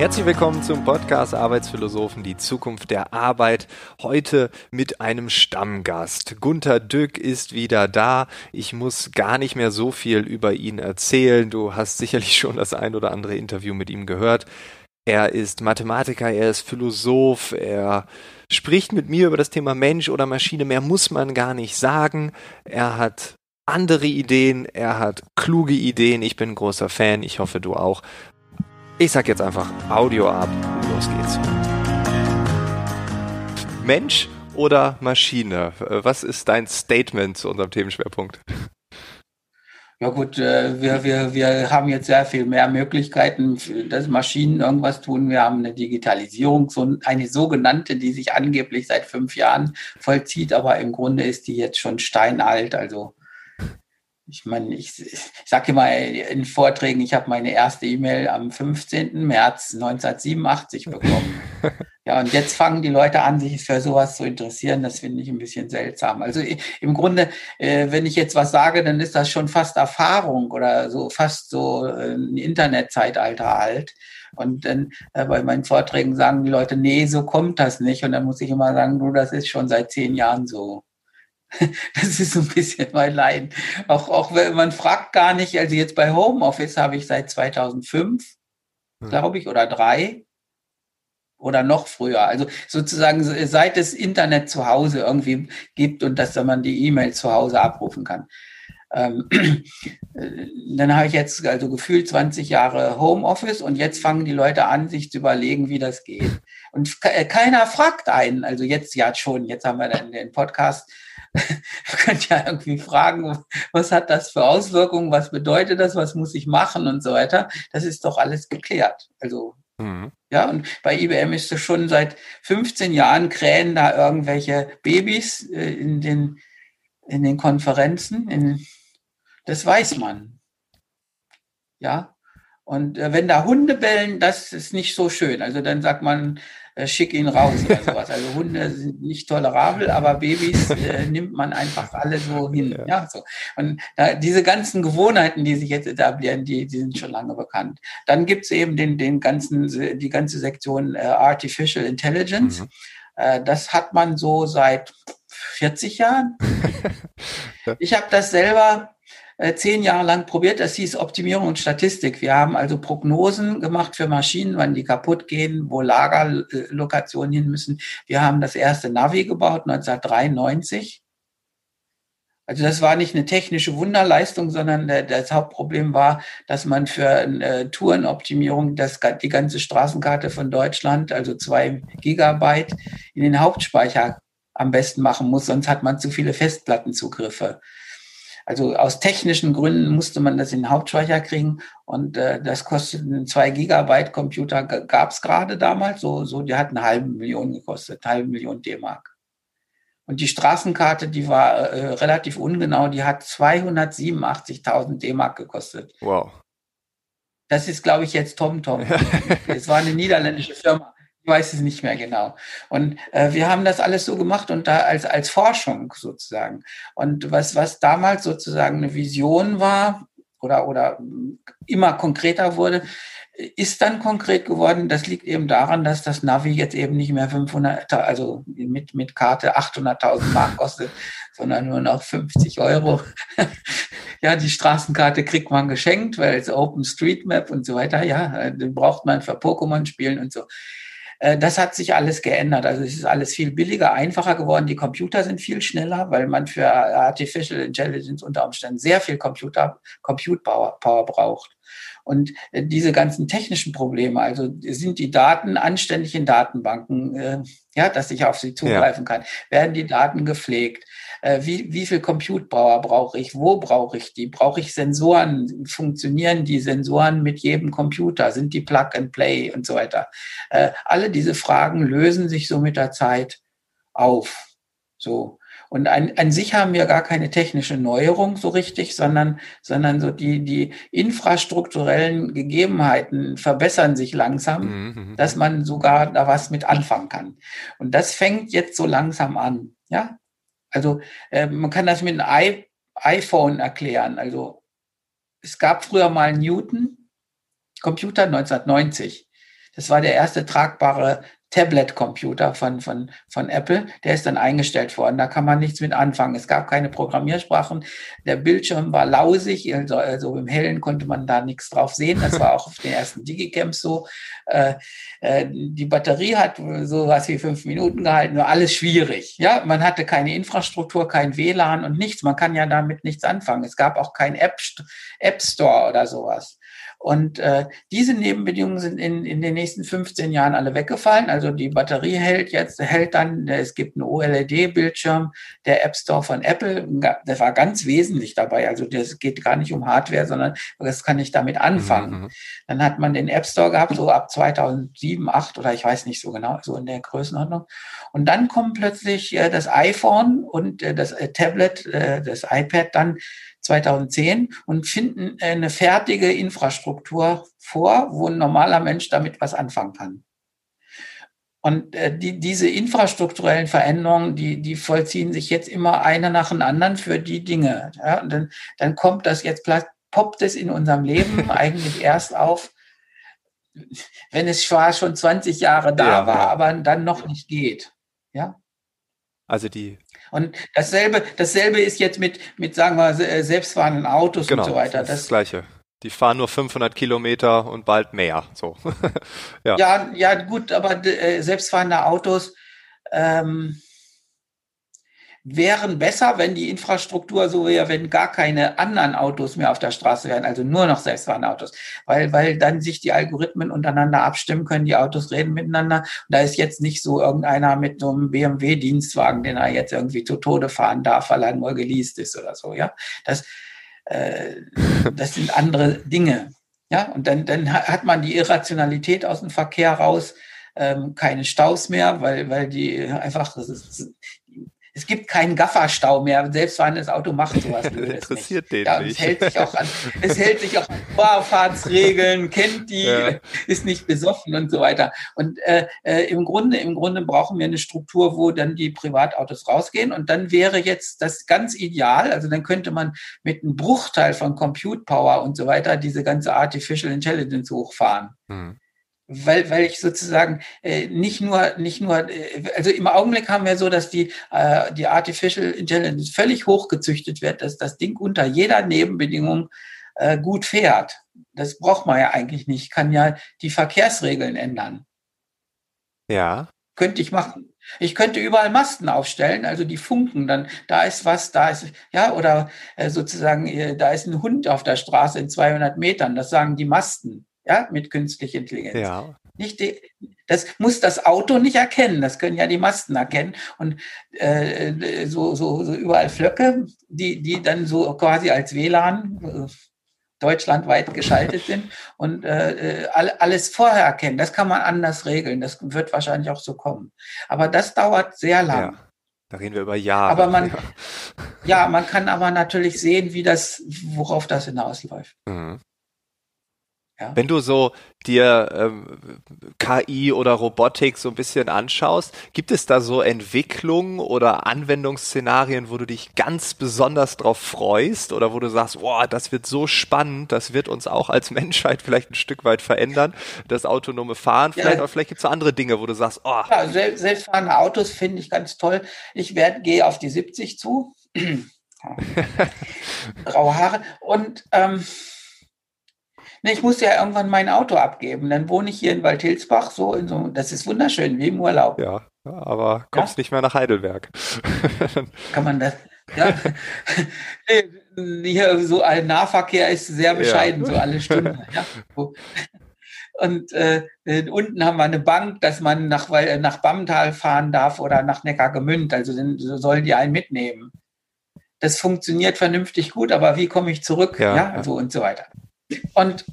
Herzlich willkommen zum Podcast Arbeitsphilosophen, die Zukunft der Arbeit. Heute mit einem Stammgast. Gunther Dück ist wieder da. Ich muss gar nicht mehr so viel über ihn erzählen. Du hast sicherlich schon das ein oder andere Interview mit ihm gehört. Er ist Mathematiker, er ist Philosoph, er spricht mit mir über das Thema Mensch oder Maschine. Mehr muss man gar nicht sagen. Er hat andere Ideen, er hat kluge Ideen. Ich bin großer Fan, ich hoffe du auch. Ich sag jetzt einfach Audio ab, los geht's. Mensch oder Maschine? Was ist dein Statement zu unserem Themenschwerpunkt? Ja gut, äh, wir, wir, wir haben jetzt sehr viel mehr Möglichkeiten, dass Maschinen irgendwas tun. Wir haben eine Digitalisierung, so eine sogenannte, die sich angeblich seit fünf Jahren vollzieht, aber im Grunde ist die jetzt schon steinalt. Also ich meine, ich, ich sage immer in Vorträgen, ich habe meine erste E-Mail am 15. März 1987 bekommen. ja, und jetzt fangen die Leute an, sich für sowas zu interessieren. Das finde ich ein bisschen seltsam. Also im Grunde, äh, wenn ich jetzt was sage, dann ist das schon fast Erfahrung oder so fast so äh, ein Internetzeitalter alt. Und dann äh, bei meinen Vorträgen sagen die Leute, nee, so kommt das nicht. Und dann muss ich immer sagen, du, das ist schon seit zehn Jahren so. Das ist so ein bisschen mein Leiden. Auch, auch wenn man fragt gar nicht, also jetzt bei Homeoffice habe ich seit 2005, hm. glaube ich, oder drei oder noch früher. Also sozusagen seit es Internet zu Hause irgendwie gibt und dass man die E-Mail zu Hause abrufen kann. Ähm, dann habe ich jetzt also gefühlt 20 Jahre Homeoffice und jetzt fangen die Leute an, sich zu überlegen, wie das geht. Und keiner fragt einen. Also jetzt ja schon, jetzt haben wir dann den Podcast Ihr könnt ja irgendwie fragen, was hat das für Auswirkungen, was bedeutet das, was muss ich machen und so weiter. Das ist doch alles geklärt. Also mhm. Ja, und bei IBM ist es schon seit 15 Jahren krähen da irgendwelche Babys äh, in den, in den Konferenzen. In, das weiß man. Ja. Und äh, wenn da Hunde bellen, das ist nicht so schön. Also dann sagt man, äh, schick ihn raus oder sowas. Also Hunde sind nicht tolerabel, aber Babys äh, nimmt man einfach alle so hin. Ja, ja so. Und da, diese ganzen Gewohnheiten, die sich jetzt etablieren, die, die sind schon lange bekannt. Dann gibt's eben den, den ganzen, die ganze Sektion äh, Artificial Intelligence. Mhm. Äh, das hat man so seit 40 Jahren. ich habe das selber zehn Jahre lang probiert. Das hieß Optimierung und Statistik. Wir haben also Prognosen gemacht für Maschinen, wann die kaputt gehen, wo Lagerlokationen hin müssen. Wir haben das erste Navi gebaut 1993. Also das war nicht eine technische Wunderleistung, sondern das Hauptproblem war, dass man für eine Tourenoptimierung das, die ganze Straßenkarte von Deutschland, also zwei Gigabyte, in den Hauptspeicher am besten machen muss, sonst hat man zu viele Festplattenzugriffe. Also aus technischen Gründen musste man das in den Hauptspeicher kriegen und äh, das kostet einen 2 Gigabyte Computer gab es gerade damals, so, so die hat eine halbe Million gekostet, eine halbe Million D-Mark. Und die Straßenkarte, die war äh, relativ ungenau, die hat 287.000 D-Mark gekostet. Wow. Das ist, glaube ich, jetzt TomTom. es war eine niederländische Firma. Ich weiß es nicht mehr genau. Und äh, wir haben das alles so gemacht und da als, als Forschung sozusagen. Und was, was damals sozusagen eine Vision war oder, oder immer konkreter wurde, ist dann konkret geworden. Das liegt eben daran, dass das Navi jetzt eben nicht mehr 500, also mit, mit Karte 800.000 Mark kostet, sondern nur noch 50 Euro. ja, die Straßenkarte kriegt man geschenkt, weil es Open Street Map und so weiter, ja, den braucht man für Pokémon spielen und so. Äh, das hat sich alles geändert. Also es ist alles viel billiger, einfacher geworden. Die Computer sind viel schneller, weil man für Artificial Intelligence unter Umständen sehr viel Computer, Compute Power, Power braucht. Und äh, diese ganzen technischen Probleme, also sind die Daten anständig in Datenbanken, äh, ja, dass ich auf sie zugreifen ja. kann, werden die Daten gepflegt, äh, wie, wie viel Compute Power brauche ich, wo brauche ich die, brauche ich Sensoren, funktionieren die Sensoren mit jedem Computer, sind die Plug and Play und so weiter. Äh, alle diese Fragen lösen sich so mit der Zeit auf. So. Und an, an sich haben wir gar keine technische Neuerung so richtig, sondern, sondern so die, die infrastrukturellen Gegebenheiten verbessern sich langsam, mhm. mhm. dass man sogar da was mit anfangen kann. Und das fängt jetzt so langsam an. Ja, also äh, man kann das mit einem iPhone erklären. Also es gab früher mal Newton Computer 1990. Das war der erste tragbare Tablet-Computer von, von, von Apple, der ist dann eingestellt worden. Da kann man nichts mit anfangen. Es gab keine Programmiersprachen. Der Bildschirm war lausig, also, also im Hellen konnte man da nichts drauf sehen. Das war auch auf den ersten Digicamps so. Äh, äh, die Batterie hat so was wie fünf Minuten gehalten, nur alles schwierig. Ja, man hatte keine Infrastruktur, kein WLAN und nichts. Man kann ja damit nichts anfangen. Es gab auch kein App, App Store oder sowas. Und äh, diese Nebenbedingungen sind in, in den nächsten 15 Jahren alle weggefallen. Also die Batterie hält jetzt, hält dann, es gibt einen OLED-Bildschirm, der App Store von Apple, das war ganz wesentlich dabei. Also das geht gar nicht um Hardware, sondern das kann ich damit anfangen. Mhm. mhm. Dann hat man den App Store gehabt, so ab 2007, 8 oder ich weiß nicht so genau, so in der Größenordnung. Und dann kommt plötzlich äh, das iPhone und äh, das äh, Tablet, äh, das iPad dann 2010 und finden eine fertige Infrastruktur vor, wo ein normaler Mensch damit was anfangen kann. Und äh, die, diese infrastrukturellen Veränderungen, die, die vollziehen sich jetzt immer einer nach dem anderen für die Dinge. Ja? Und dann, dann kommt das jetzt, poppt es in unserem Leben eigentlich erst auf, wenn es zwar schon 20 Jahre da ja, war, ja. aber dann noch nicht geht. Ja. Also die und dasselbe, dasselbe ist jetzt mit, mit sagen wir, äh, selbstfahrenden Autos genau, und so weiter. Das, das, das Gleiche. Die fahren nur 500 Kilometer und bald mehr. So. ja. ja, ja, gut, aber äh, selbstfahrende Autos, ähm, wären besser, wenn die Infrastruktur so wäre, wenn gar keine anderen Autos mehr auf der Straße wären, also nur noch selbstfahrende Autos, weil, weil dann sich die Algorithmen untereinander abstimmen können, die Autos reden miteinander. Und da ist jetzt nicht so irgendeiner mit so einem BMW-Dienstwagen, den er jetzt irgendwie zu Tode fahren darf, weil er nur geleast ist oder so, ja. Das, äh, das sind andere Dinge. Ja, und dann, dann hat man die Irrationalität aus dem Verkehr raus, ähm, keine Staus mehr, weil, weil die einfach, es gibt keinen Gafferstau mehr. Selbstfahrendes Auto macht sowas. Interessiert nicht. den ja, nicht. Es hält sich auch an, es hält sich auch an Fahrfahrtsregeln, kennt die, ja. ist nicht besoffen und so weiter. Und äh, äh, im Grunde, im Grunde brauchen wir eine Struktur, wo dann die Privatautos rausgehen. Und dann wäre jetzt das ganz ideal. Also dann könnte man mit einem Bruchteil von Compute Power und so weiter diese ganze Artificial Intelligence hochfahren. Mhm weil, weil ich sozusagen äh, nicht nur, nicht nur, äh, also im Augenblick haben wir so, dass die, äh, die Artificial Intelligence völlig hochgezüchtet wird, dass das Ding unter jeder Nebenbedingung äh, gut fährt. Das braucht man ja eigentlich nicht. Ich kann ja die Verkehrsregeln ändern. Ja. Könnte ich machen. Ich könnte überall Masten aufstellen, also die funken dann, da ist was, da ist, ja, oder äh, sozusagen, äh, da ist ein Hund auf der Straße in 200 Metern, das sagen die Masten ja, mit künstlicher Intelligenz. Ja. Nicht die, das muss das Auto nicht erkennen, das können ja die Masten erkennen. Und äh, so, so, so überall Flöcke, die, die dann so quasi als WLAN äh, deutschlandweit geschaltet sind und äh, alles vorher erkennen. Das kann man anders regeln. Das wird wahrscheinlich auch so kommen. Aber das dauert sehr lang. Ja. Da reden wir über Jahre. Aber man, ja. ja, man kann aber natürlich sehen, wie das, worauf das hinausläuft. Mhm. Ja. Wenn du so dir ähm, KI oder Robotik so ein bisschen anschaust, gibt es da so Entwicklungen oder Anwendungsszenarien, wo du dich ganz besonders drauf freust oder wo du sagst, boah, das wird so spannend, das wird uns auch als Menschheit vielleicht ein Stück weit verändern, das autonome Fahren vielleicht, ja. aber vielleicht gibt es so andere Dinge, wo du sagst, oh. Ja, selbstfahrende Autos finde ich ganz toll. Ich werde, gehe auf die 70 zu. Graue Haare und ähm, Ne, ich muss ja irgendwann mein Auto abgeben. Dann wohne ich hier in Waldhilsbach, so in so, das ist wunderschön, wie im Urlaub. Ja, aber kommst ja? nicht mehr nach Heidelberg. Kann man das? Ja. hier so ein Nahverkehr ist sehr bescheiden, ja. so alle Stunden. Ja. Und äh, unten haben wir eine Bank, dass man nach, nach Bammental fahren darf oder nach Neckargemünd. Also so sollen die einen mitnehmen. Das funktioniert vernünftig gut, aber wie komme ich zurück? Ja, ja. so und so weiter. Und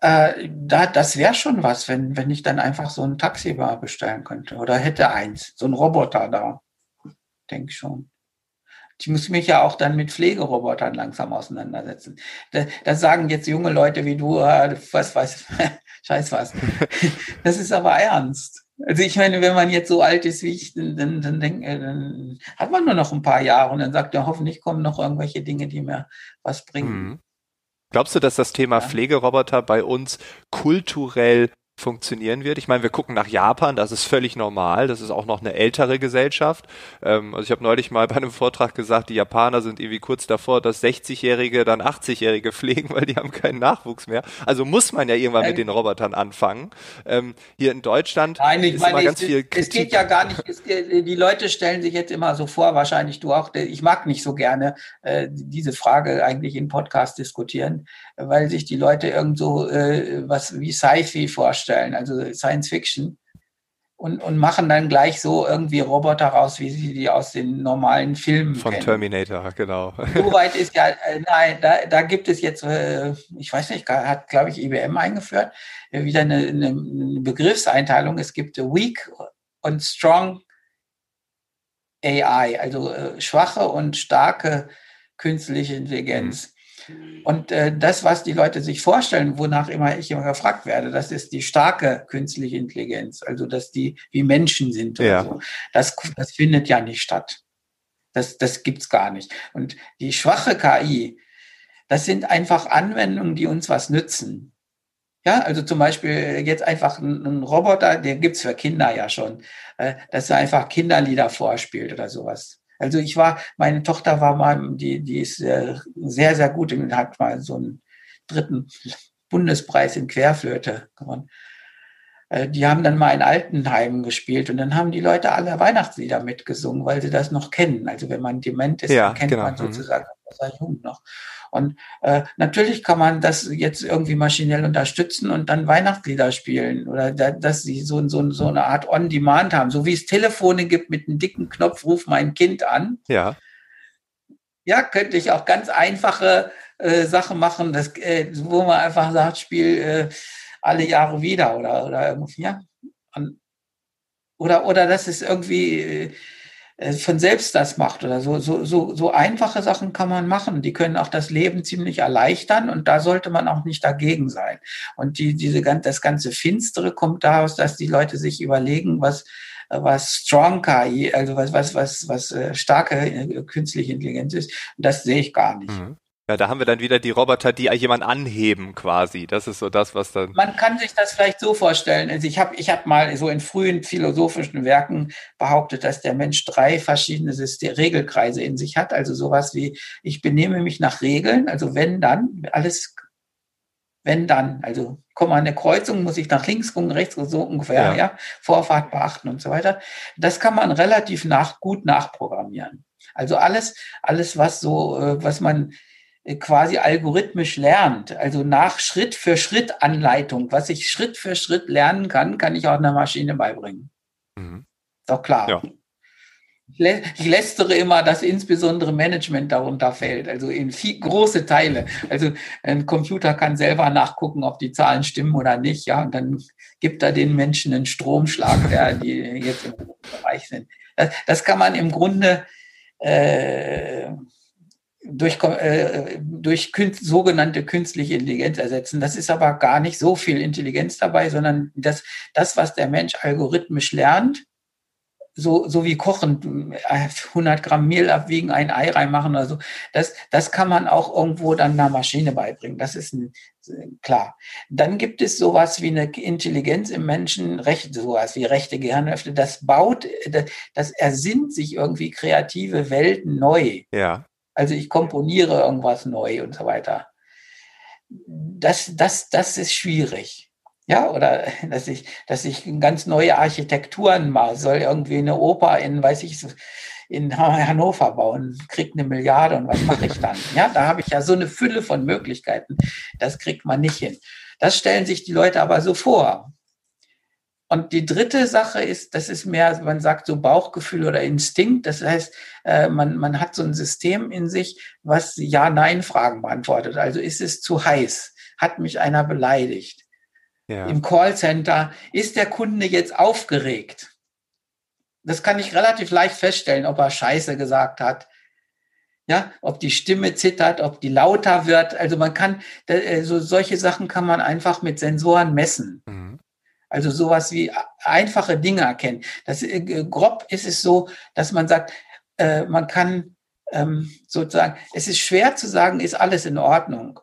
äh, da, das wäre schon was, wenn, wenn ich dann einfach so ein Taxi bestellen könnte oder hätte eins, so ein Roboter da. Denke schon. Ich muss mich ja auch dann mit Pflegerobotern langsam auseinandersetzen. Da, da sagen jetzt junge Leute wie du, äh, was weiß, scheiß was. Das ist aber ernst. Also ich meine, wenn man jetzt so alt ist wie ich, dann, dann, dann, denk, äh, dann hat man nur noch ein paar Jahre und dann sagt er, hoffentlich kommen noch irgendwelche Dinge, die mir was bringen. Mhm. Glaubst du, dass das Thema ja. Pflegeroboter bei uns kulturell funktionieren wird. Ich meine, wir gucken nach Japan, das ist völlig normal, das ist auch noch eine ältere Gesellschaft. Ähm, also ich habe neulich mal bei einem Vortrag gesagt, die Japaner sind irgendwie kurz davor, dass 60-Jährige dann 80-Jährige pflegen, weil die haben keinen Nachwuchs mehr. Also muss man ja irgendwann mit den Robotern anfangen. Ähm, hier in Deutschland Nein, ich ist meine, immer ganz es, viel Kritik. Es geht ja gar nicht, es, die Leute stellen sich jetzt immer so vor, wahrscheinlich du auch, ich mag nicht so gerne äh, diese Frage eigentlich in Podcast diskutieren, weil sich die Leute irgend so äh, was wie Sci-Fi vorstellen also Science Fiction, und, und machen dann gleich so irgendwie Roboter raus, wie sie die aus den normalen Filmen Von kennen. Terminator, genau. Soweit ist ja, äh, nein, da, da gibt es jetzt, äh, ich weiß nicht, hat, glaube ich, IBM eingeführt, äh, wieder eine, eine Begriffseinteilung. Es gibt Weak und Strong AI, also schwache und starke künstliche Intelligenz. Mhm. Und äh, das, was die Leute sich vorstellen, wonach immer ich immer gefragt werde, das ist die starke künstliche Intelligenz, also dass die wie Menschen sind ja. so. Das, das findet ja nicht statt. Das, das gibt's gar nicht. Und die schwache KI, das sind einfach Anwendungen, die uns was nützen. Ja, also zum Beispiel jetzt einfach ein, ein Roboter, den gibt's für Kinder ja schon, äh, dass er einfach Kinderlieder vorspielt oder sowas. Also ich war, meine Tochter war mal, die, die ist sehr, sehr gut und hat mal so einen dritten Bundespreis in Querflöte gewonnen. Äh, die haben dann mal in Altenheimen gespielt und dann haben die Leute alle Weihnachtslieder mitgesungen, weil sie das noch kennen. Also wenn man dement ist, ja, kennt genau. man mhm. sozusagen das Jugend noch. Und äh, natürlich kann man das jetzt irgendwie maschinell unterstützen und dann Weihnachtslieder spielen oder da, dass sie so, so, so eine Art On-Demand haben, so wie es Telefone gibt mit einem dicken Knopf, ruf mein Kind an. Ja. Ja, könnte ich auch ganz einfache äh, Sachen machen, das, äh, wo man einfach sagt, spiel äh, alle Jahre wieder oder, oder irgendwie, ja. Und, oder, oder das ist irgendwie äh, von selbst das macht oder so, so, so, so einfache Sachen kann man machen. Die können auch das Leben ziemlich erleichtern und da sollte man auch nicht dagegen sein. Und die, diese, das ganze Finstere kommt daraus, dass die Leute sich überlegen, was, was Strong KI, also was, was, was, was äh, starke äh, künstliche Intelligenz ist. das sehe ich gar nicht. Mhm. Ja, da haben wir dann wieder die Roboter, die jemand anheben quasi. Das ist so das, was dann. Man kann sich das vielleicht so vorstellen. Also ich habe ich hab mal so in frühen philosophischen Werken behauptet, dass der Mensch drei verschiedene Regelkreise in sich hat. Also sowas wie, ich benehme mich nach Regeln, also wenn dann, alles wenn dann, also komm mal eine Kreuzung, muss ich nach links gucken, rechts so ungefähr, ja. ja, Vorfahrt beachten und so weiter. Das kann man relativ nach, gut nachprogrammieren. Also alles, alles, was so, äh, was man quasi algorithmisch lernt, also nach Schritt für Schritt Anleitung, was ich Schritt für Schritt lernen kann, kann ich auch einer Maschine beibringen. Mhm. Ist doch klar. Ja. Ich lästere immer, dass insbesondere Management darunter fällt, also in viel, große Teile. Also ein Computer kann selber nachgucken, ob die Zahlen stimmen oder nicht, ja, und dann gibt er den Menschen einen Stromschlag, der die jetzt im Bereich sind. Das, das kann man im Grunde äh, durch, äh, durch künst, sogenannte künstliche Intelligenz ersetzen. Das ist aber gar nicht so viel Intelligenz dabei, sondern das, das was der Mensch algorithmisch lernt, so, so wie kochen, 100 Gramm Mehl abwiegen, ein Ei reinmachen oder so, das, das kann man auch irgendwo dann einer Maschine beibringen. Das ist ein, klar. Dann gibt es sowas wie eine Intelligenz im Menschen, recht, sowas wie rechte Gehirnhälfte, das baut, das, das ersinnt sich irgendwie kreative Welten neu. Ja. Also ich komponiere irgendwas neu und so weiter. Das, das, das ist schwierig. Ja, oder dass ich, dass ich ganz neue Architekturen mache, soll irgendwie eine Oper in, weiß ich, in Hannover bauen, kriegt eine Milliarde und was mache ich dann? Ja, da habe ich ja so eine Fülle von Möglichkeiten. Das kriegt man nicht hin. Das stellen sich die Leute aber so vor. Und die dritte Sache ist, das ist mehr, man sagt so Bauchgefühl oder Instinkt. Das heißt, äh, man, man hat so ein System in sich, was Ja-Nein-Fragen beantwortet. Also ist es zu heiß? Hat mich einer beleidigt? Ja. Im Callcenter ist der Kunde jetzt aufgeregt? Das kann ich relativ leicht feststellen, ob er Scheiße gesagt hat. Ja, ob die Stimme zittert, ob die lauter wird. Also man kann, äh, so solche Sachen kann man einfach mit Sensoren messen. Mhm. Also sowas wie einfache Dinge erkennen. Das, äh, grob ist es so, dass man sagt, äh, man kann ähm, sozusagen, es ist schwer zu sagen, ist alles in Ordnung.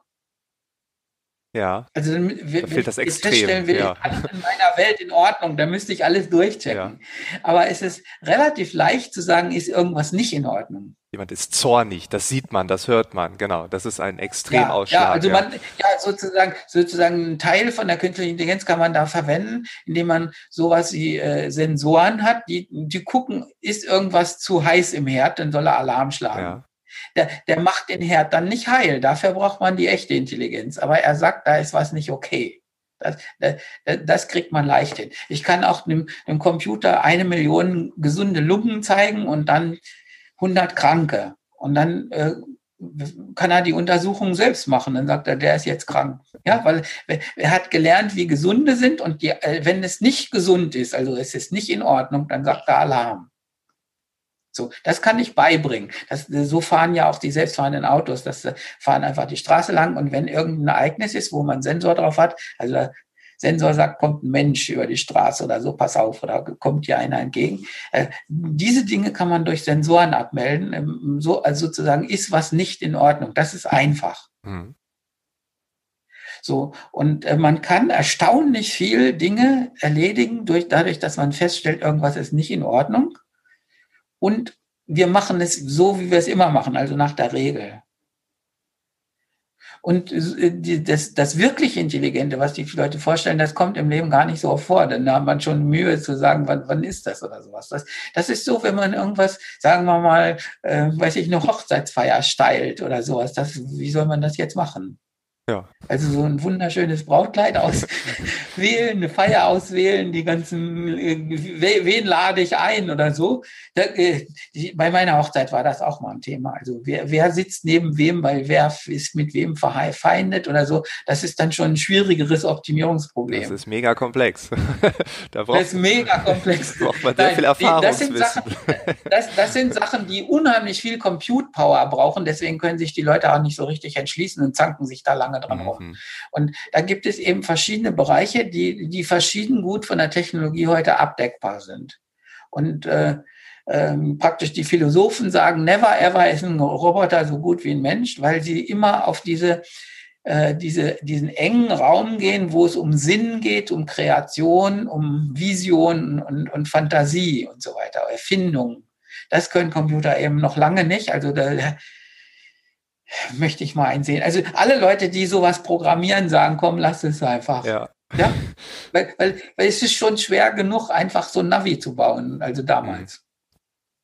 Ja. Also dann, da fehlt das extrem. will, ja. alles in meiner Welt in Ordnung, da müsste ich alles durchchecken. Ja. Aber es ist relativ leicht zu sagen, ist irgendwas nicht in Ordnung. Jemand ist zornig, das sieht man, das hört man, genau. Das ist ein Extremausschlag. Ja, ja also man, ja, sozusagen, sozusagen ein Teil von der künstlichen Intelligenz kann man da verwenden, indem man sowas wie äh, Sensoren hat, die, die gucken, ist irgendwas zu heiß im Herd, dann soll er Alarm schlagen. Ja. Der, der macht den Herd dann nicht heil. Dafür braucht man die echte Intelligenz. Aber er sagt, da ist was nicht okay. Das, das, das kriegt man leicht hin. Ich kann auch dem, dem Computer eine Million gesunde Lungen zeigen und dann 100 Kranke. Und dann äh, kann er die Untersuchung selbst machen. Dann sagt er, der ist jetzt krank. Ja, weil er hat gelernt, wie gesunde sind und die, äh, wenn es nicht gesund ist, also es ist nicht in Ordnung, dann sagt er Alarm. So, das kann ich beibringen. Das, so fahren ja auch die selbstfahrenden Autos. Das fahren einfach die Straße lang und wenn irgendein Ereignis ist, wo man Sensor drauf hat, also Sensor sagt, kommt ein Mensch über die Straße oder so, pass auf, oder kommt hier einer entgegen. Äh, diese Dinge kann man durch Sensoren abmelden. Ähm, so, also sozusagen ist was nicht in Ordnung. Das ist einfach. Mhm. So, und äh, man kann erstaunlich viel Dinge erledigen, durch, dadurch, dass man feststellt, irgendwas ist nicht in Ordnung und wir machen es so, wie wir es immer machen, also nach der Regel. Und äh, das, das wirklich Intelligente, was die Leute vorstellen, das kommt im Leben gar nicht so oft vor. Denn da hat man schon Mühe zu sagen, wann, wann ist das oder sowas. Das, das ist so, wenn man irgendwas, sagen wir mal, äh, weiß ich, eine Hochzeitsfeier steilt oder sowas. Das, wie soll man das jetzt machen? Ja. Also so ein wunderschönes Brautkleid auswählen, eine Feier auswählen, die ganzen, äh, wen lade ich ein oder so. Äh, bei meiner Hochzeit war das auch mal ein Thema. Also wer, wer sitzt neben wem, weil wer ist mit wem verfeindet oder so. Das ist dann schon ein schwierigeres Optimierungsproblem. Das ist mega komplex. da braucht, das ist mega komplex. braucht man sehr Nein, viel Erfahrung. Das sind, Sachen, das, das sind Sachen, die unheimlich viel Compute Power brauchen. Deswegen können sich die Leute auch nicht so richtig entschließen und zanken sich da lange dran rum. Mhm. Und da gibt es eben verschiedene Bereiche, die, die verschieden gut von der Technologie heute abdeckbar sind. Und äh, ähm, praktisch die Philosophen sagen, never ever ist ein Roboter so gut wie ein Mensch, weil sie immer auf diese, äh, diese, diesen engen Raum gehen, wo es um Sinn geht, um Kreation, um Vision und, und Fantasie und so weiter, Erfindung. Das können Computer eben noch lange nicht. Also da, möchte ich mal einsehen. Also alle Leute, die sowas programmieren, sagen, komm, lass es einfach. Ja. Ja, weil, weil, weil es ist schon schwer genug, einfach so ein Navi zu bauen, also damals.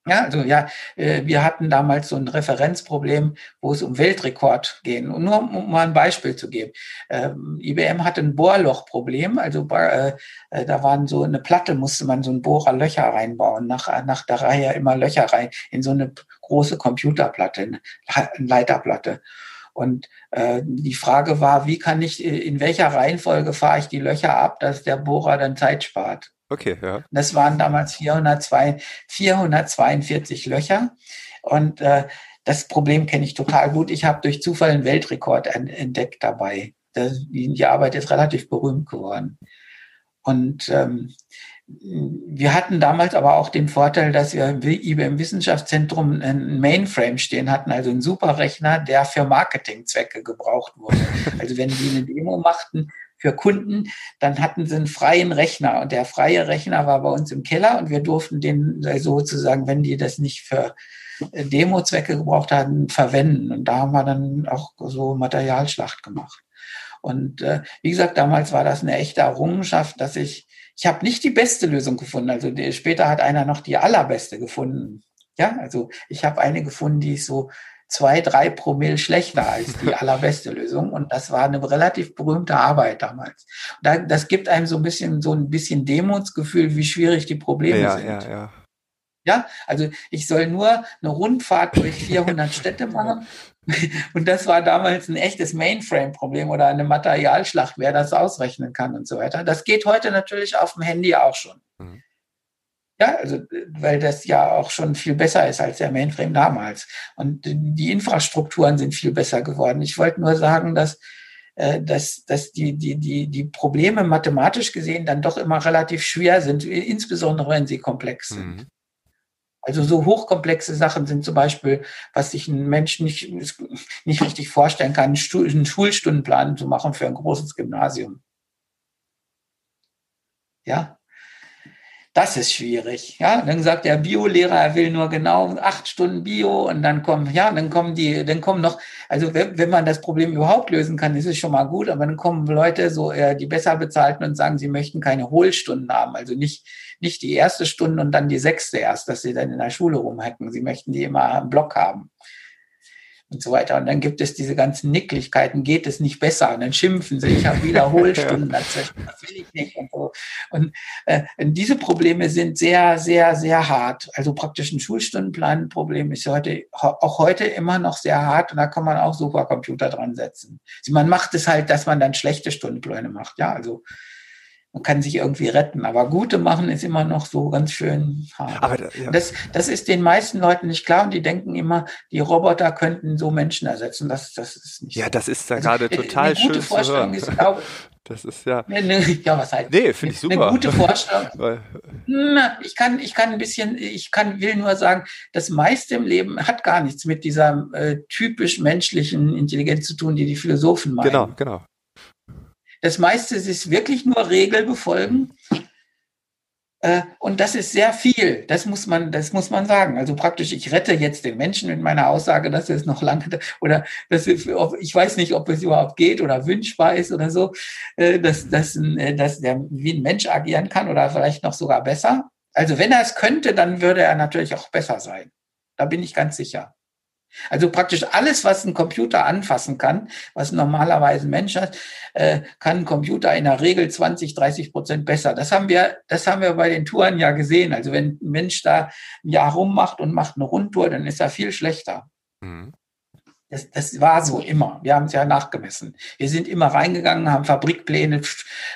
Ja, also ja, äh, wir hatten damals so ein Referenzproblem, wo es um Weltrekord ging. Und nur um mal ein Beispiel zu geben. Ähm, IBM hatte ein Bohrlochproblem. Also äh, äh, da waren so eine Platte, musste man so ein Bohrer Löcher reinbauen, nach, nach der Reihe immer Löcher rein in so eine große Computerplatte, eine Leiterplatte. Und äh, die Frage war, wie kann ich, in welcher Reihenfolge fahre ich die Löcher ab, dass der Bohrer dann Zeit spart? Okay, ja. Das waren damals 402, 442 Löcher. Und äh, das Problem kenne ich total gut. Ich habe durch Zufall einen Weltrekord entdeckt dabei. Das, die, Arbeit ist relativ berühmt geworden. Und ähm, wir hatten damals aber auch den Vorteil, dass wir im IBM Wissenschaftszentrum ein Mainframe stehen hatten, also ein Superrechner, der für Marketingzwecke gebraucht wurde. Also wenn die eine Demo machten, für Kunden, dann hatten sie einen freien Rechner und der freie Rechner war bei uns im Keller und wir durften den sozusagen, wenn die das nicht für äh, Demo-Zwecke gebraucht hatten, verwenden. Und da haben wir dann auch so Materialschlacht gemacht. Und äh, wie gesagt, damals war das eine echte Errungenschaft, dass ich, ich habe nicht die beste Lösung gefunden. Also später hat einer noch die allerbeste gefunden. Ja, also ich habe eine gefunden, die ist so zwei, drei Promille schlechter als die allerbeste Lösung. Und das war eine relativ berühmte Arbeit damals. das gibt einem so ein bisschen, so ein bisschen Demutsgefühl, wie schwierig die Probleme ja, sind. Ja, ja. Ja, also ich soll nur eine Rundfahrt durch 400 Städte machen. Und das war damals ein echtes Mainframe-Problem oder eine Materialschlacht, wer das ausrechnen kann und so weiter. Das geht heute natürlich auf dem Handy auch schon. Mhm. Ja, also, weil das ja auch schon viel besser ist als der Mainframe damals. Und die Infrastrukturen sind viel besser geworden. Ich wollte nur sagen, dass, äh, dass, dass die, die, die, die Probleme mathematisch gesehen dann doch immer relativ schwer sind, insbesondere wenn sie komplex sind. Mhm. Also so hochkomplexe Sachen sind zum Beispiel, was sich ein Mensch nicht, nicht richtig vorstellen kann, einen Schulstundenplan zu machen für ein großes Gymnasium. Ja, das ist schwierig. Ja, dann sagt der Biolehrer, er will nur genau acht Stunden Bio und dann kommen, ja, dann kommen die, dann kommen noch, also wenn, wenn man das Problem überhaupt lösen kann, ist es schon mal gut, aber dann kommen Leute, so äh, die besser bezahlten und sagen, sie möchten keine Hohlstunden haben, also nicht, nicht die erste Stunde und dann die sechste erst, dass sie dann in der Schule rumhacken. Sie möchten die immer im Block haben und so weiter. Und dann gibt es diese ganzen Nicklichkeiten, geht es nicht besser? Und dann schimpfen sie, ich habe Wiederholstunden dazwischen, das will ich nicht und so. Und äh, diese Probleme sind sehr, sehr, sehr hart. Also praktisch ein Schulstundenplan-Problem ist heute, auch heute immer noch sehr hart und da kann man auch Supercomputer dran setzen. Also man macht es halt, dass man dann schlechte Stundenpläne macht. Ja, also man kann sich irgendwie retten. Aber gute machen ist immer noch so ganz schön hart. Aber, ja. das, das ist den meisten Leuten nicht klar und die denken immer, die Roboter könnten so Menschen ersetzen. Das, das ist nicht Ja, so. das ist da also, gerade total eine gute schön Vorstellung zu hören. Ist, glaube, das ist ja. Ja, was heißt? Nee, finde ich super. Eine gute Vorstellung. Ich kann, ich kann ein bisschen, ich kann, will nur sagen, das meiste im Leben hat gar nichts mit dieser äh, typisch menschlichen Intelligenz zu tun, die die Philosophen meinen. Genau, genau. Das meiste ist wirklich nur Regel befolgen. Äh, und das ist sehr viel. Das muss man, das muss man sagen. Also praktisch, ich rette jetzt den Menschen mit meiner Aussage, dass es noch lange oder dass es, ich weiß nicht, ob es überhaupt geht oder wünschbar ist oder so, äh, dass, dass, äh, dass der wie ein Mensch agieren kann oder vielleicht noch sogar besser. Also wenn er es könnte, dann würde er natürlich auch besser sein. Da bin ich ganz sicher. Also praktisch alles, was ein Computer anfassen kann, was normalerweise ein Mensch hat, äh, kann ein Computer in der Regel 20, 30 Prozent besser. Das haben wir, das haben wir bei den Touren ja gesehen. Also wenn ein Mensch da ein Jahr rummacht und macht eine Rundtour, dann ist er viel schlechter. Mhm. Das, das war so immer. Wir haben es ja nachgemessen. Wir sind immer reingegangen, haben Fabrikpläne,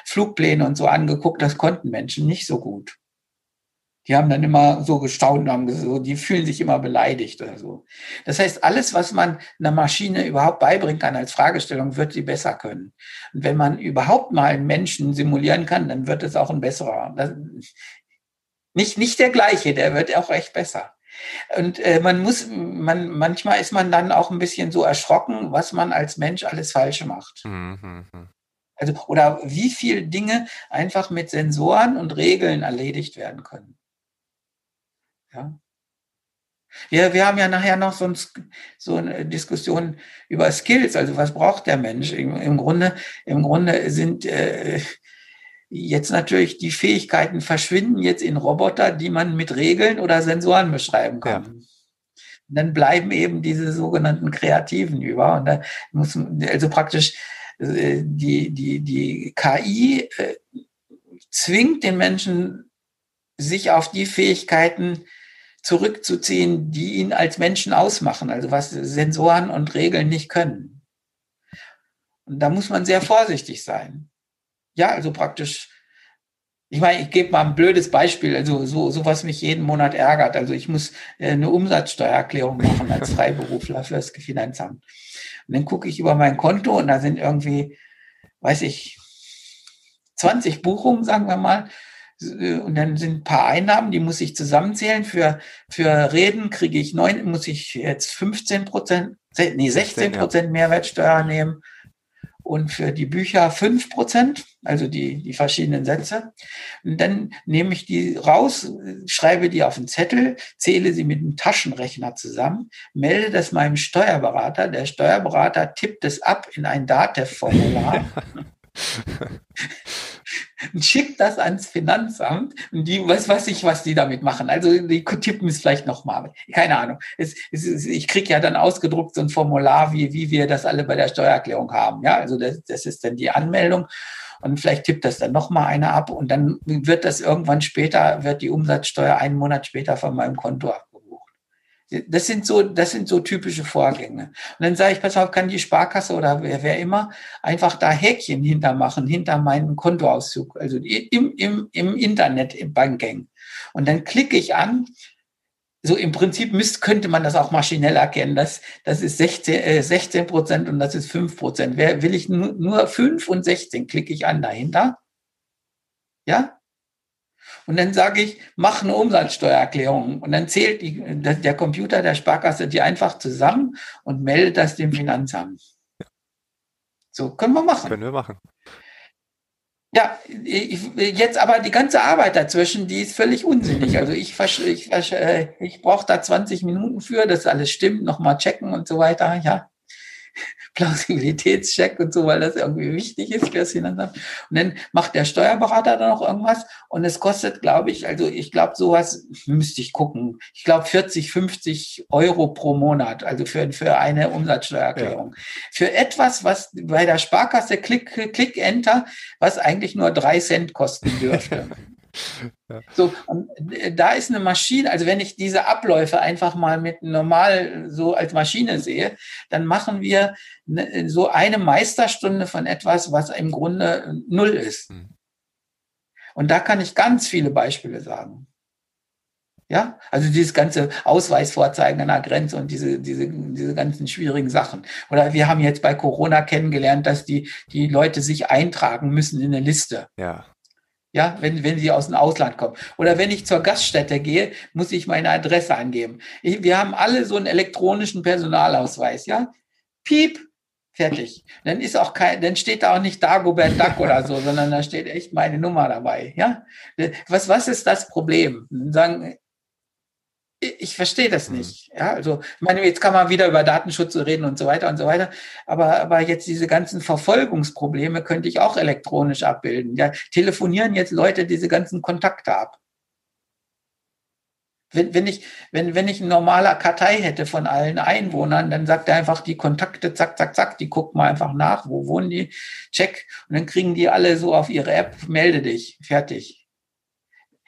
Flugpläne und so angeguckt. Das konnten Menschen nicht so gut die haben dann immer so gestaunt haben so, die fühlen sich immer beleidigt oder so. Das heißt, alles, was man einer Maschine überhaupt beibringen kann als Fragestellung, wird sie besser können. Und wenn man überhaupt mal einen Menschen simulieren kann, dann wird es auch ein besserer. Das, nicht, nicht der gleiche, der wird auch echt besser. Und äh, man muss, man, manchmal ist man dann auch ein bisschen so erschrocken, was man als Mensch alles falsch macht. Mhm. Also, oder wie viele Dinge einfach mit Sensoren und Regeln erledigt werden können. Ja. Wir, wir haben ja nachher noch so, ein, so eine Diskussion über Skills, also was braucht der Mensch? Im, im Grunde, im Grunde sind äh, jetzt natürlich die Fähigkeiten verschwinden jetzt in Roboter, die man mit Regeln oder Sensoren beschreiben kann. Ja. Und dann bleiben eben diese sogenannten Kreativen über. Und da muss also praktisch äh, die, die, die KI äh, zwingt den Menschen, sich auf die Fähigkeiten zurückzuziehen, die ihn als Menschen ausmachen, also was Sensoren und Regeln nicht können. Und da muss man sehr vorsichtig sein. Ja, also praktisch, ich meine, ich gebe mal ein blödes Beispiel, also so, so was mich jeden Monat ärgert. Also ich muss äh, eine Umsatzsteuererklärung machen als Freiberufler für das Finanzamt. Und dann gucke ich über mein Konto und da sind irgendwie, weiß ich, 20 Buchungen, sagen wir mal. Äh, und dann sind ein paar Einnahmen, die muss ich zusammenzählen. Für, für Reden kriege ich neun, muss ich jetzt 15 Prozent, nee, 16 Prozent Mehrwertsteuer nehmen. Und für die Bücher 5 Prozent, also die, die verschiedenen Sätze. Und dann nehme ich die raus, schreibe die auf einen Zettel, zähle sie mit einem Taschenrechner zusammen, melde das meinem Steuerberater. Der Steuerberater tippt es ab in ein DATEV-Formular. und schickt das ans Finanzamt und die weiß was ich, was die damit machen. Also die tippen es vielleicht nochmal. Keine Ahnung. Es, es, ich kriege ja dann ausgedruckt so ein Formular, wie, wie wir das alle bei der Steuererklärung haben. Ja, also das, das ist dann die Anmeldung und vielleicht tippt das dann nochmal einer ab und dann wird das irgendwann später, wird die Umsatzsteuer einen Monat später von meinem Konto ab. Das sind so, das sind so typische Vorgänge. Und dann sage ich, pass auf, kann die Sparkasse oder wer, wer immer einfach da Häkchen hintermachen, hinter meinem Kontoauszug, also im, im, im Internet, im Banking. Und dann klicke ich an, so im Prinzip müsst, könnte man das auch maschinell erkennen. Das, das ist 16, äh, 16 Prozent und das ist 5 Prozent. Wer will ich nur, nur 5 und 16 klicke ich an dahinter. Ja? Und dann sage ich, mach eine Umsatzsteuererklärung. Und dann zählt die, der Computer der Sparkasse die einfach zusammen und meldet das dem Finanzamt. So, können wir machen. Können wir machen. Ja, ich, jetzt aber die ganze Arbeit dazwischen, die ist völlig unsinnig. Also ich, ich, ich, äh, ich brauche da 20 Minuten für, dass alles stimmt, nochmal checken und so weiter. Ja, Plausibilitätscheck und so, weil das irgendwie wichtig ist für das Finanzamt. Und dann macht der Steuerberater da noch irgendwas und es kostet, glaube ich, also ich glaube, sowas müsste ich gucken. Ich glaube 40, 50 Euro pro Monat, also für, für eine Umsatzsteuererklärung. Ja. Für etwas, was bei der Sparkasse Klick, Klick Enter, was eigentlich nur drei Cent kosten dürfte. So, und äh, da ist eine Maschine, also wenn ich diese Abläufe einfach mal mit normal so als Maschine sehe, dann machen wir ne, so eine Meisterstunde von etwas, was im Grunde null ist. Hm. Und da kann ich ganz viele Beispiele sagen. Ja, also dieses ganze Ausweis vorzeigen an der Grenze und diese, diese, diese ganzen schwierigen Sachen. Oder wir haben jetzt bei Corona kennengelernt, dass die, die Leute sich eintragen müssen in eine Liste. Ja. Ja, wenn, wenn sie aus dem Ausland kommen. Oder wenn ich zur Gaststätte gehe, muss ich meine Adresse angeben. Ich, wir haben alle so einen elektronischen Personalausweis, ja? Piep, fertig. Dann ist auch kein, dann steht da auch nicht Dagobert Duck oder so, sondern da steht echt meine Nummer dabei, ja? Was, was ist das Problem? Dann sagen, ich verstehe das mhm. nicht. Ja, also, ich meine, jetzt kann man wieder über Datenschutz reden und so weiter und so weiter. Aber, aber jetzt diese ganzen Verfolgungsprobleme könnte ich auch elektronisch abbilden. Ja, telefonieren jetzt Leute diese ganzen Kontakte ab. Wenn, wenn ich, wenn, wenn ich eine normale Kartei hätte von allen Einwohnern, dann sagt er einfach die Kontakte, zack, zack, zack, die gucken mal einfach nach, wo wohnen die, check, und dann kriegen die alle so auf ihre App, melde dich, fertig.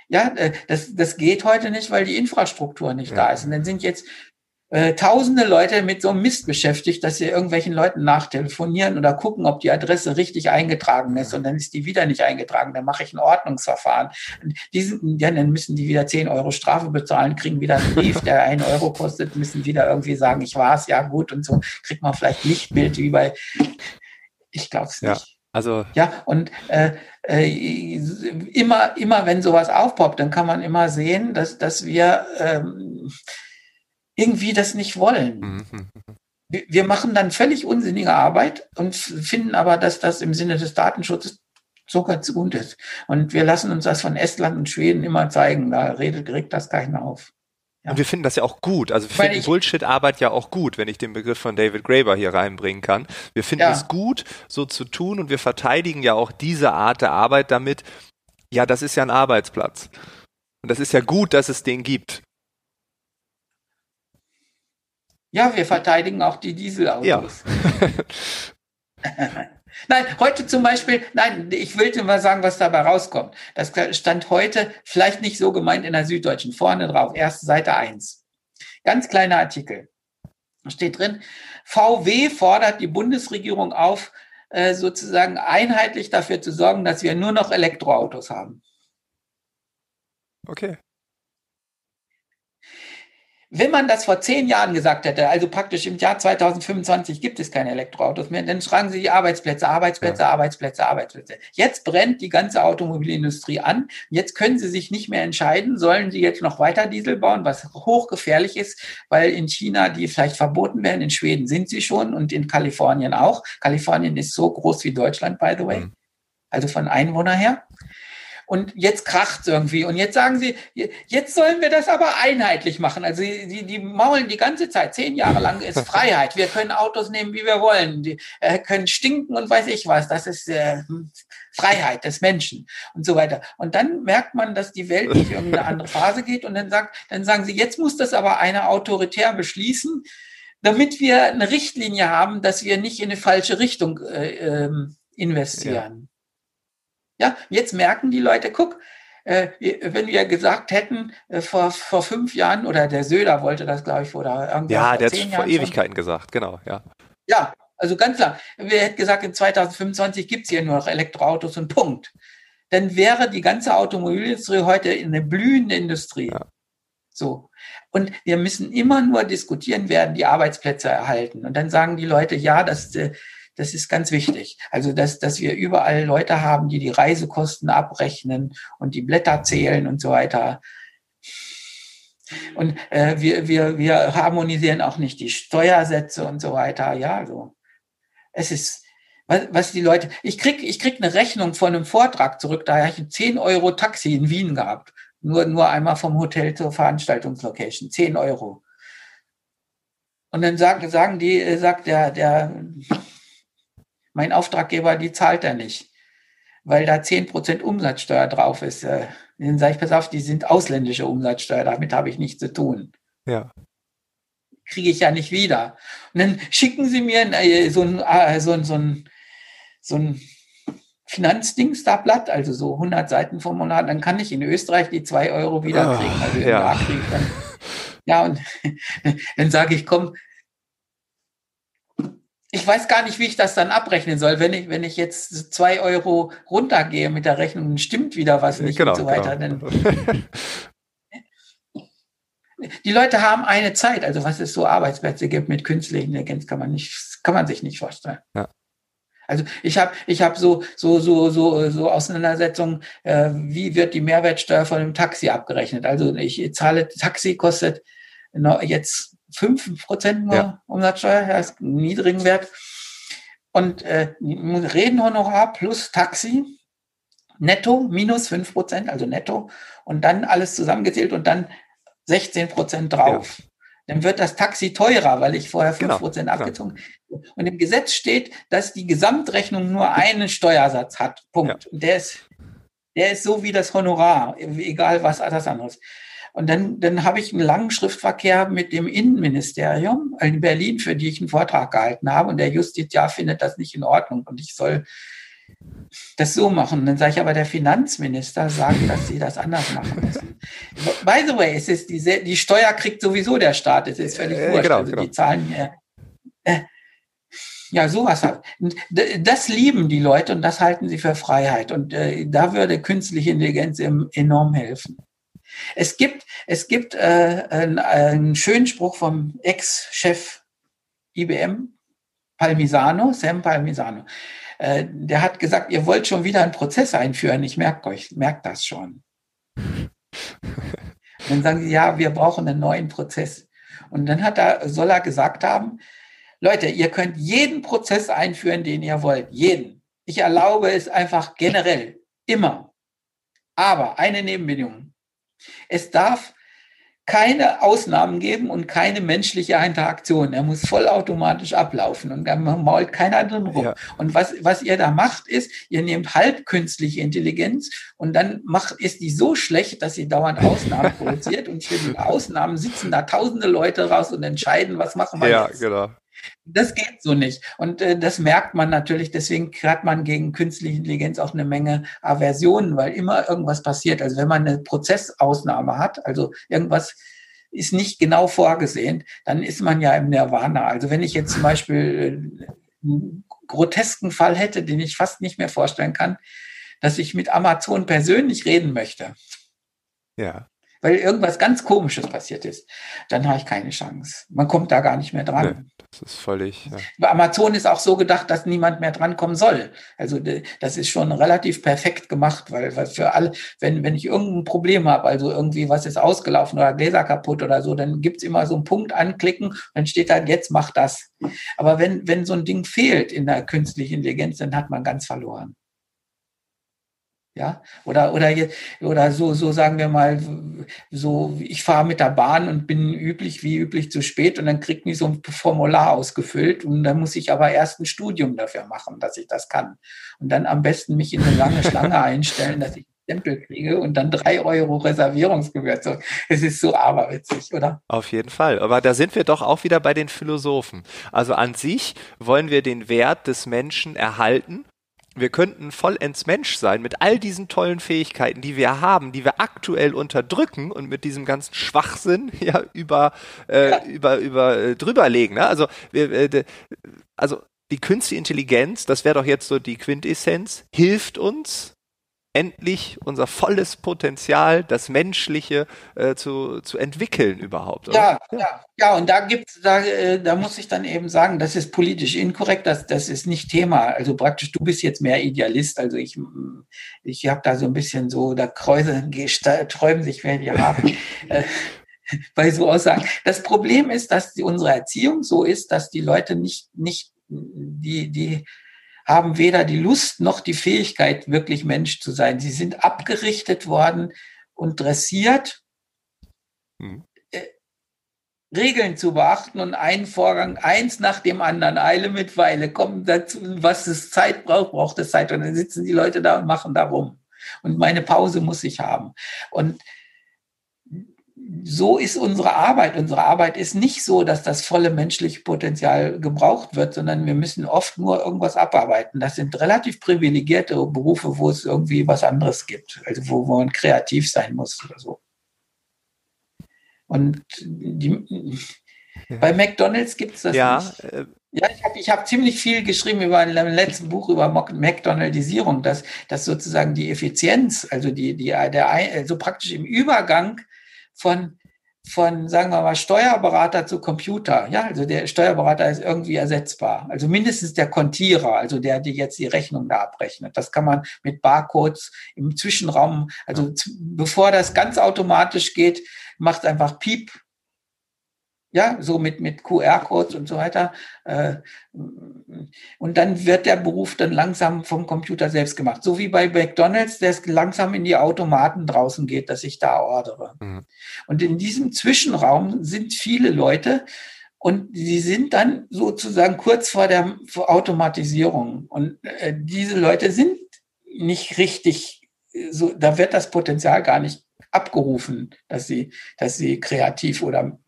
Ja, äh, das, das geht heute nicht, weil die Infrastruktur nicht ja. da ist. Und dann sind jetzt äh, tausende Leute mit so einem Mist beschäftigt, dass sie irgendwelchen Leuten nachtelefonieren oder gucken, ob die Adresse richtig eingetragen ist. Und dann ist die wieder nicht eingetragen. Dann mache ich ein Ordnungsverfahren. Die sind, ja, dann müssen die wieder 10 Euro Strafe bezahlen, kriegen wieder einen Brief, der 1 Euro kostet, müssen wieder irgendwie sagen, ich war es, ja gut und so. Kriegt man vielleicht Lichtbild wie bei, ich glaube es nicht. Ja. Also ja, und äh, äh, immer, immer wenn sowas aufpoppt, dann kann man immer sehen, dass, dass wir ähm, irgendwie das nicht wollen. Mhm. Wir machen dann völlig unsinnige Arbeit und finden aber, dass das im Sinne des Datenschutzes so ganz gut ist. Und wir lassen uns das von Estland und Schweden immer zeigen. Da redet, regt das keiner auf. Ja. Und wir finden das ja auch gut. Also wir Weil finden Bullshit-Arbeit ja auch gut, wenn ich den Begriff von David Graeber hier reinbringen kann. Wir finden ja. es gut, so zu tun und wir verteidigen ja auch diese Art der Arbeit damit. Ja, das ist ja ein Arbeitsplatz. Und das ist ja gut, dass es den gibt. Ja, wir verteidigen auch die Dieselautos. Ja. Nein, heute zum Beispiel, nein, ich will dir mal sagen, was dabei rauskommt. Das stand heute vielleicht nicht so gemeint in der Süddeutschen, vorne drauf, erste Seite 1. Ganz kleiner Artikel. Steht drin, VW fordert die Bundesregierung auf, äh, sozusagen einheitlich dafür zu sorgen, dass wir nur noch Elektroautos haben. Okay. Wenn man das vor zehn Jahren gesagt hätte, also praktisch im Jahr 2025 gibt es keine Elektroautos mehr, dann schreiben sie die Arbeitsplätze, Arbeitsplätze, ja. Arbeitsplätze, Arbeitsplätze. Jetzt brennt die ganze Automobilindustrie an. Jetzt können sie sich nicht mehr entscheiden, sollen sie jetzt noch weiter Diesel bauen, was hochgefährlich ist, weil in China die vielleicht verboten werden, in Schweden sind sie schon und in Kalifornien auch. Kalifornien ist so groß wie Deutschland, by the way. Mhm. Also von Einwohner her und jetzt kracht's irgendwie. Und jetzt sagen sie, jetzt sollen wir das aber einheitlich machen. Also die, die maulen die ganze Zeit, zehn Jahre lang ist Freiheit. Wir können Autos nehmen, wie wir wollen. Die äh, können stinken und weiß ich was. Das ist äh, Freiheit des Menschen und so weiter. Und dann merkt man, dass die Welt nicht irgendeine andere Phase geht und dann sagt, dann sagen sie, jetzt muss das aber einer autoritär beschließen, damit wir eine Richtlinie haben, dass wir nicht in eine falsche Richtung äh, ähm, investieren. Ja, jetzt merken die Leute, guck, äh, wenn wir gesagt hätten, äh, vor, vor fünf Jahren, oder der Söder wollte das, glaube ich, oder irgendwas. Ja, der hat es vor Ewigkeiten schon. gesagt, genau, ja. Ja, also ganz klar. Wir hätten gesagt, in 2025 gibt es hier nur noch Elektroautos und Punkt. Dann wäre die ganze Automobilindustrie heute eine blühende Industrie. Ja. So. Und wir müssen immer nur diskutieren, werden die Arbeitsplätze erhalten. Und dann sagen die Leute, ja, das, äh, das ist ganz wichtig. Also, dass, dass wir überall Leute haben, die die Reisekosten abrechnen und die Blätter zählen und so weiter. Und äh, wir, wir, wir harmonisieren auch nicht die Steuersätze und so weiter. Ja, also es ist, was, was die Leute, ich krieg, ich krieg eine Rechnung von einem Vortrag zurück, da habe ich 10 Euro Taxi in Wien gehabt. Nur, nur einmal vom Hotel zur Veranstaltungslocation. 10 Euro. Und dann sagen, sagen die, äh, sagt der, der, mein Auftraggeber, die zahlt er nicht, weil da 10% Umsatzsteuer drauf ist. Äh, dann sage ich, pass auf, die sind ausländische Umsatzsteuer, damit habe ich nichts zu tun. Ja. Kriege ich ja nicht wieder. Und dann schicken sie mir äh, so ein, so ein, so ein, so ein Finanzdingstablatt, also so 100 Seiten Formular, dann kann ich in Österreich die 2 Euro wieder kriegen. Also ja. Dann, ja, und dann sage ich, komm, ich weiß gar nicht, wie ich das dann abrechnen soll. Wenn ich, wenn ich jetzt zwei Euro runtergehe mit der Rechnung, dann stimmt wieder was nicht genau, und so weiter. Genau. Die Leute haben eine Zeit, also was es so Arbeitsplätze gibt mit künstlicher Intelligenz, kann man nicht, kann man sich nicht vorstellen. Ja. Also ich habe ich hab so, so, so, so, so Auseinandersetzungen, äh, wie wird die Mehrwertsteuer von einem Taxi abgerechnet? Also ich zahle, Taxi kostet jetzt fünf Prozent nur ja. Umsatzsteuer, das ist einen niedrigen Wert. Und äh, Redenhonorar plus Taxi, netto minus fünf Prozent, also netto, und dann alles zusammengezählt und dann 16 Prozent drauf. Ja dann wird das Taxi teurer, weil ich vorher fünf genau, Prozent genau, abgezogen habe. Und im Gesetz steht, dass die Gesamtrechnung nur einen Steuersatz hat. Punkt. Ja. Und der ist, der ist so wie das Honorar, egal was das anderes. Und dann, dann habe ich einen langen Schriftverkehr mit dem Innenministerium in Berlin, für die ich einen Vortrag gehalten habe. Und der Justiziar findet das nicht in Ordnung. Und ich soll das so machen. Dann sage ich aber, der Finanzminister sagt, dass sie das anders machen müssen. By the way, es ist die, die Steuer kriegt sowieso der Staat. Es ist völlig äh, wurscht. Genau, also genau. die Zahlen äh, ja, sowas. Das lieben die Leute und das halten sie für Freiheit. Und äh, da würde künstliche Intelligenz enorm helfen. Es gibt, es gibt äh, einen, einen schönen Spruch vom Ex-Chef IBM, Palmisano, Sam Palmisano. Äh, der hat gesagt, ihr wollt schon wieder einen Prozess einführen. Ich merke euch, merkt das schon. Und dann sagen sie, ja, wir brauchen einen neuen Prozess. Und dann hat er, soll er gesagt haben, Leute, ihr könnt jeden Prozess einführen, den ihr wollt. Jeden. Ich erlaube es einfach generell. Immer. Aber eine Nebenbedingung. Es darf keine Ausnahmen geben und keine menschliche Interaktion. Er muss vollautomatisch ablaufen und dann mault keiner drin rum. Ja. Und was, was ihr da macht, ist, ihr nehmt halbkünstliche Intelligenz und dann macht, ist die so schlecht, dass sie dauernd Ausnahmen produziert und für die Ausnahmen sitzen da tausende Leute raus und entscheiden, was machen wir ja, jetzt. Ja, genau. Das geht so nicht. Und äh, das merkt man natürlich. Deswegen hat man gegen künstliche Intelligenz auch eine Menge Aversionen, weil immer irgendwas passiert. Also wenn man eine Prozessausnahme hat, also irgendwas ist nicht genau vorgesehen, dann ist man ja im Nirvana. Also wenn ich jetzt zum Beispiel äh, einen grotesken Fall hätte, den ich fast nicht mehr vorstellen kann, dass ich mit Amazon persönlich reden möchte. Ja weil irgendwas ganz Komisches passiert ist, dann habe ich keine Chance. Man kommt da gar nicht mehr dran. Das ist völlig. Ja. Amazon ist auch so gedacht, dass niemand mehr drankommen soll. Also das ist schon relativ perfekt gemacht, weil, weil für alle, wenn, wenn ich irgendein Problem habe, also irgendwie was ist ausgelaufen oder Gläser kaputt oder so, dann gibt es immer so einen Punkt anklicken, dann steht da, jetzt mach das. Aber wenn, wenn so ein Ding fehlt in der künstlichen Intelligenz, dann hat man ganz verloren. Ja, oder, oder, oder so, so sagen wir mal, so, ich fahre mit der Bahn und bin üblich, wie üblich zu spät und dann kriegt mich so ein Formular ausgefüllt und dann muss ich aber erst ein Studium dafür machen, dass ich das kann. Und dann am besten mich in eine lange Schlange einstellen, dass ich Stempel kriege und dann drei Euro Reservierungsgebühr. So, es ist so aberwitzig, oder? Auf jeden Fall. Aber da sind wir doch auch wieder bei den Philosophen. Also an sich wollen wir den Wert des Menschen erhalten wir könnten vollends Mensch sein mit all diesen tollen Fähigkeiten, die wir haben, die wir aktuell unterdrücken und mit diesem ganzen Schwachsinn ja über äh, ja. über über äh, drüberlegen. Ne? Also wir, äh, also die künstliche Intelligenz, das wäre doch jetzt so die Quintessenz, hilft uns endlich unser volles Potenzial, das Menschliche äh, zu, zu entwickeln überhaupt. Ja, ja, ja, und da gibt's, da, äh, da muss ich dann eben sagen, das ist politisch inkorrekt, das, das ist nicht Thema. Also praktisch, du bist jetzt mehr Idealist, also ich, ich habe da so ein bisschen so, da Kräuse träumen sich welche haben. Äh, bei so Aussagen. Das Problem ist, dass die, unsere Erziehung so ist, dass die Leute nicht, nicht, die, die haben weder die Lust noch die Fähigkeit, wirklich Mensch zu sein. Sie sind abgerichtet worden und dressiert, mhm. äh, Regeln zu beachten und einen Vorgang eins nach dem anderen, Eile mit Weile, kommen dazu, was es Zeit braucht, braucht es Zeit. Und dann sitzen die Leute da und machen da rum. Und meine Pause muss ich haben. Und so ist unsere Arbeit. Unsere Arbeit ist nicht so, dass das volle menschliche Potenzial gebraucht wird, sondern wir müssen oft nur irgendwas abarbeiten. Das sind relativ privilegierte Berufe, wo es irgendwie was anderes gibt, also wo, wo man kreativ sein muss oder so. Und die, ja. bei McDonalds gibt es das ja, nicht. Äh, ja, ich habe ich hab ziemlich viel geschrieben über im letzten Buch über McDonaldisierung, dass, dass sozusagen die Effizienz, also die, die, der, also praktisch im Übergang von, von, sagen wir mal, Steuerberater zu Computer. Ja, also der Steuerberater ist irgendwie ersetzbar. Also mindestens der Kontierer, also der, die jetzt die Rechnung da abrechnet. Das kann man mit Barcodes im Zwischenraum, also bevor das ganz automatisch geht, macht einfach Piep ja, so mit, mit QR-Codes und so weiter. Äh, und dann wird der Beruf dann langsam vom Computer selbst gemacht. So wie bei McDonalds, der es langsam in die Automaten draußen geht, dass ich da ordere. Mhm. Und in diesem Zwischenraum sind viele Leute und sie sind dann sozusagen kurz vor der Automatisierung. Und äh, diese Leute sind nicht richtig, so, da wird das Potenzial gar nicht abgerufen, dass sie, dass sie kreativ oder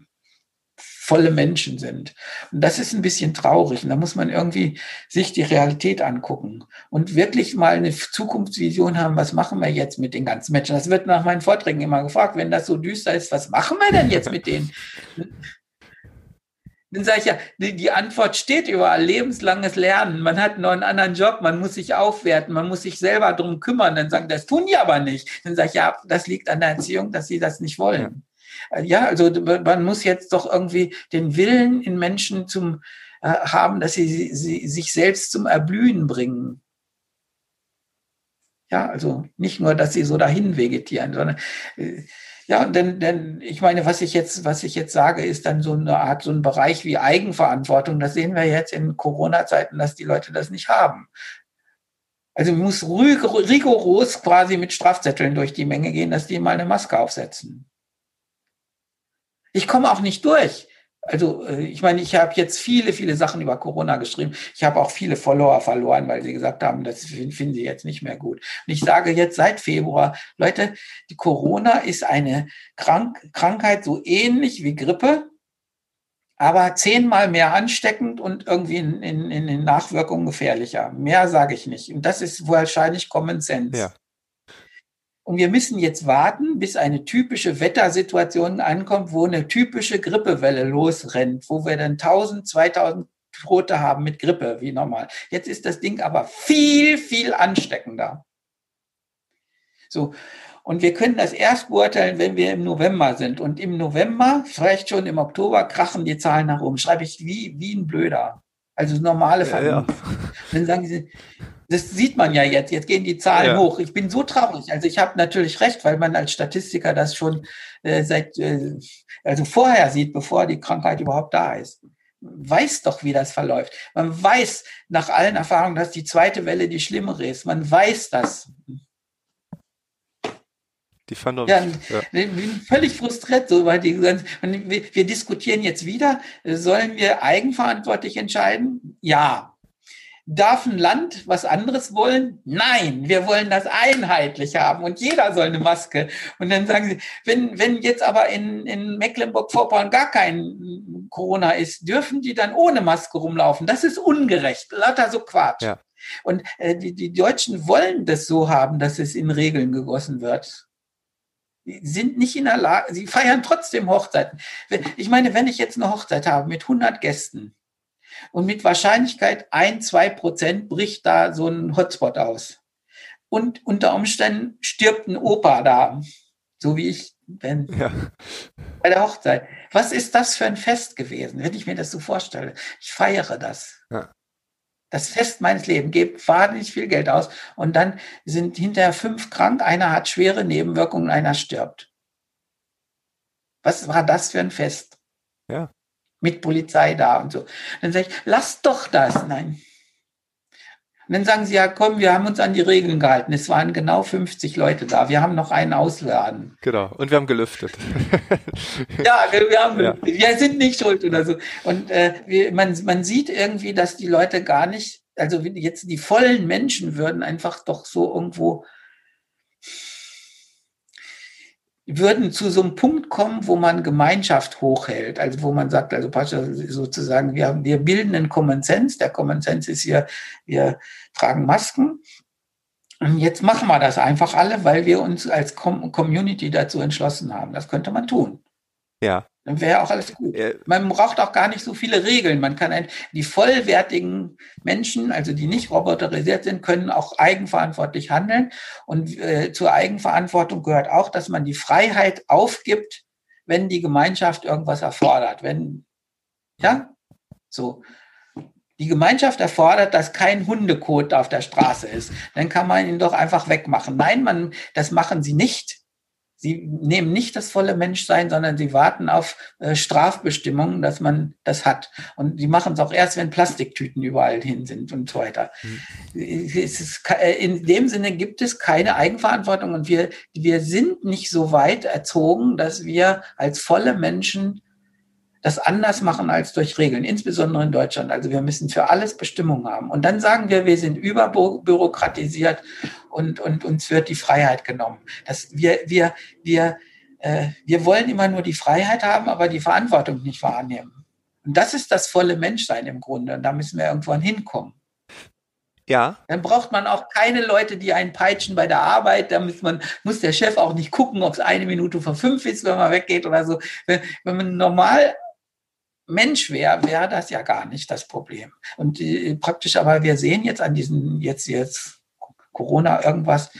volle Menschen sind. Und das ist ein bisschen traurig. Und da muss man irgendwie sich die Realität angucken und wirklich mal eine Zukunftsvision haben, was machen wir jetzt mit den ganzen Menschen. Das wird nach meinen Vorträgen immer gefragt, wenn das so düster ist, was machen wir denn jetzt mit denen? Dann sage ich ja, die, die, Antwort steht überall, lebenslanges Lernen. Man hat noch einen anderen Job, man muss sich aufwerten, man muss sich selber drum kümmern. Dann sagen, das tun die aber nicht. Dann sage ich, ja, das liegt an der Erziehung, dass sie das nicht wollen. Äh, ja, also man muss jetzt doch irgendwie den Willen in Menschen zum äh, haben, dass sie, sie sich selbst zum Erblühen bringen. Ja, also nicht nur, dass sie so dahin vegetieren, sondern äh, ja, denn, denn ich meine, was ich jetzt, was ich jetzt sage, ist dann so eine Art, so ein Bereich wie Eigenverantwortung. Das sehen wir jetzt in Corona-Zeiten, dass die Leute das nicht haben. Also muss rigoros quasi mit Strafzetteln durch die Menge gehen, dass die mal eine Maske aufsetzen. Ich komme auch nicht durch. Also äh, ich meine, ich habe jetzt viele, viele Sachen über Corona geschrieben. Ich habe auch viele Follower verloren, weil sie gesagt haben, das finden sie jetzt nicht mehr gut. Und ich sage jetzt seit Februar, Leute, die Corona ist eine Krank Krankheit so ähnlich wie Grippe, aber zehnmal mehr ansteckend und irgendwie in, den Nachwirkungen gefährlicher. Mehr sage ich nicht. Und das ist wahrscheinlich Common Sense. Ja. Und wir müssen jetzt warten, bis eine typische Wettersituation ankommt, wo eine typische Grippewelle losrennt, wo wir dann 1000, 2000 Tote haben mit Grippe, wie normal. Jetzt ist das Ding aber viel, viel ansteckender. So. Und wir können das erst beurteilen, wenn wir im November sind. Und im November, vielleicht schon im Oktober, krachen die Zahlen nach oben. Schreibe ich wie, wie ein Blöder. Also normale Vernunft. Ja, ja. Dann sagen sie, das sieht man ja jetzt. Jetzt gehen die Zahlen ja. hoch. Ich bin so traurig. Also ich habe natürlich recht, weil man als Statistiker das schon äh, seit, äh, also vorher sieht, bevor die Krankheit überhaupt da ist. Man weiß doch, wie das verläuft. Man weiß nach allen Erfahrungen, dass die zweite Welle die schlimmere ist. Man weiß das. Die Vernunft. Ja, ja. ich bin völlig frustriert, so, weil die, wir, wir diskutieren jetzt wieder, sollen wir eigenverantwortlich entscheiden? Ja, Darf ein Land was anderes wollen? Nein, wir wollen das einheitlich haben und jeder soll eine Maske. Und dann sagen sie, wenn, wenn jetzt aber in, in Mecklenburg-Vorpommern gar kein Corona ist, dürfen die dann ohne Maske rumlaufen? Das ist ungerecht. Lauter so Quatsch. Ja. Und äh, die, die Deutschen wollen das so haben, dass es in Regeln gegossen wird. Sind nicht in der Lage, sie feiern trotzdem Hochzeiten. Ich meine, wenn ich jetzt eine Hochzeit habe mit 100 Gästen, und mit Wahrscheinlichkeit ein, zwei Prozent bricht da so ein Hotspot aus. und unter Umständen stirbt ein Opa da, so wie ich bin ja. bei der Hochzeit. Was ist das für ein Fest gewesen, wenn ich mir das so vorstelle? Ich feiere das. Ja. Das Fest meines Lebens, gebe wahnsinnig viel Geld aus und dann sind hinterher fünf krank, einer hat schwere Nebenwirkungen, einer stirbt. Was war das für ein Fest? Ja. Mit Polizei da und so. Dann sage ich, lass doch das. Nein, und dann sagen sie, ja komm, wir haben uns an die Regeln gehalten. Es waren genau 50 Leute da. Wir haben noch einen ausladen. Genau. Und wir haben gelüftet. ja, wir, haben, ja. wir sind nicht schuld oder so. Und äh, wir, man, man sieht irgendwie, dass die Leute gar nicht, also jetzt die vollen Menschen würden einfach doch so irgendwo würden zu so einem Punkt kommen, wo man Gemeinschaft hochhält, also wo man sagt, also sozusagen, wir, wir bilden einen Common Sense. Der Common Sense ist hier, wir tragen Masken. Und jetzt machen wir das einfach alle, weil wir uns als Community dazu entschlossen haben. Das könnte man tun. Ja. Dann wäre auch alles gut. Man braucht auch gar nicht so viele Regeln. Man kann ein, die vollwertigen Menschen, also die nicht roboterisiert sind, können auch eigenverantwortlich handeln. Und äh, zur Eigenverantwortung gehört auch, dass man die Freiheit aufgibt, wenn die Gemeinschaft irgendwas erfordert. Wenn, ja, so. Die Gemeinschaft erfordert, dass kein Hundekot auf der Straße ist. Dann kann man ihn doch einfach wegmachen. Nein, man, das machen sie nicht Sie nehmen nicht das volle Menschsein, sondern sie warten auf äh, Strafbestimmungen, dass man das hat. Und die machen es auch erst, wenn Plastiktüten überall hin sind und so weiter. Mhm. Ist, äh, in dem Sinne gibt es keine Eigenverantwortung und wir, wir sind nicht so weit erzogen, dass wir als volle Menschen das anders machen als durch Regeln, insbesondere in Deutschland. Also wir müssen für alles Bestimmungen haben. Und dann sagen wir, wir sind überbürokratisiert und, und uns wird die Freiheit genommen. Das, wir, wir, wir, äh, wir wollen immer nur die Freiheit haben, aber die Verantwortung nicht wahrnehmen. Und das ist das volle Menschsein im Grunde. Und da müssen wir irgendwann hinkommen. Ja. Dann braucht man auch keine Leute, die einen peitschen bei der Arbeit. Da muss man, muss der Chef auch nicht gucken, ob es eine Minute vor fünf ist, wenn man weggeht oder so. Wenn, wenn man normal Mensch wäre, wäre das ja gar nicht das Problem. Und äh, praktisch, aber wir sehen jetzt an diesen, jetzt, jetzt Corona irgendwas,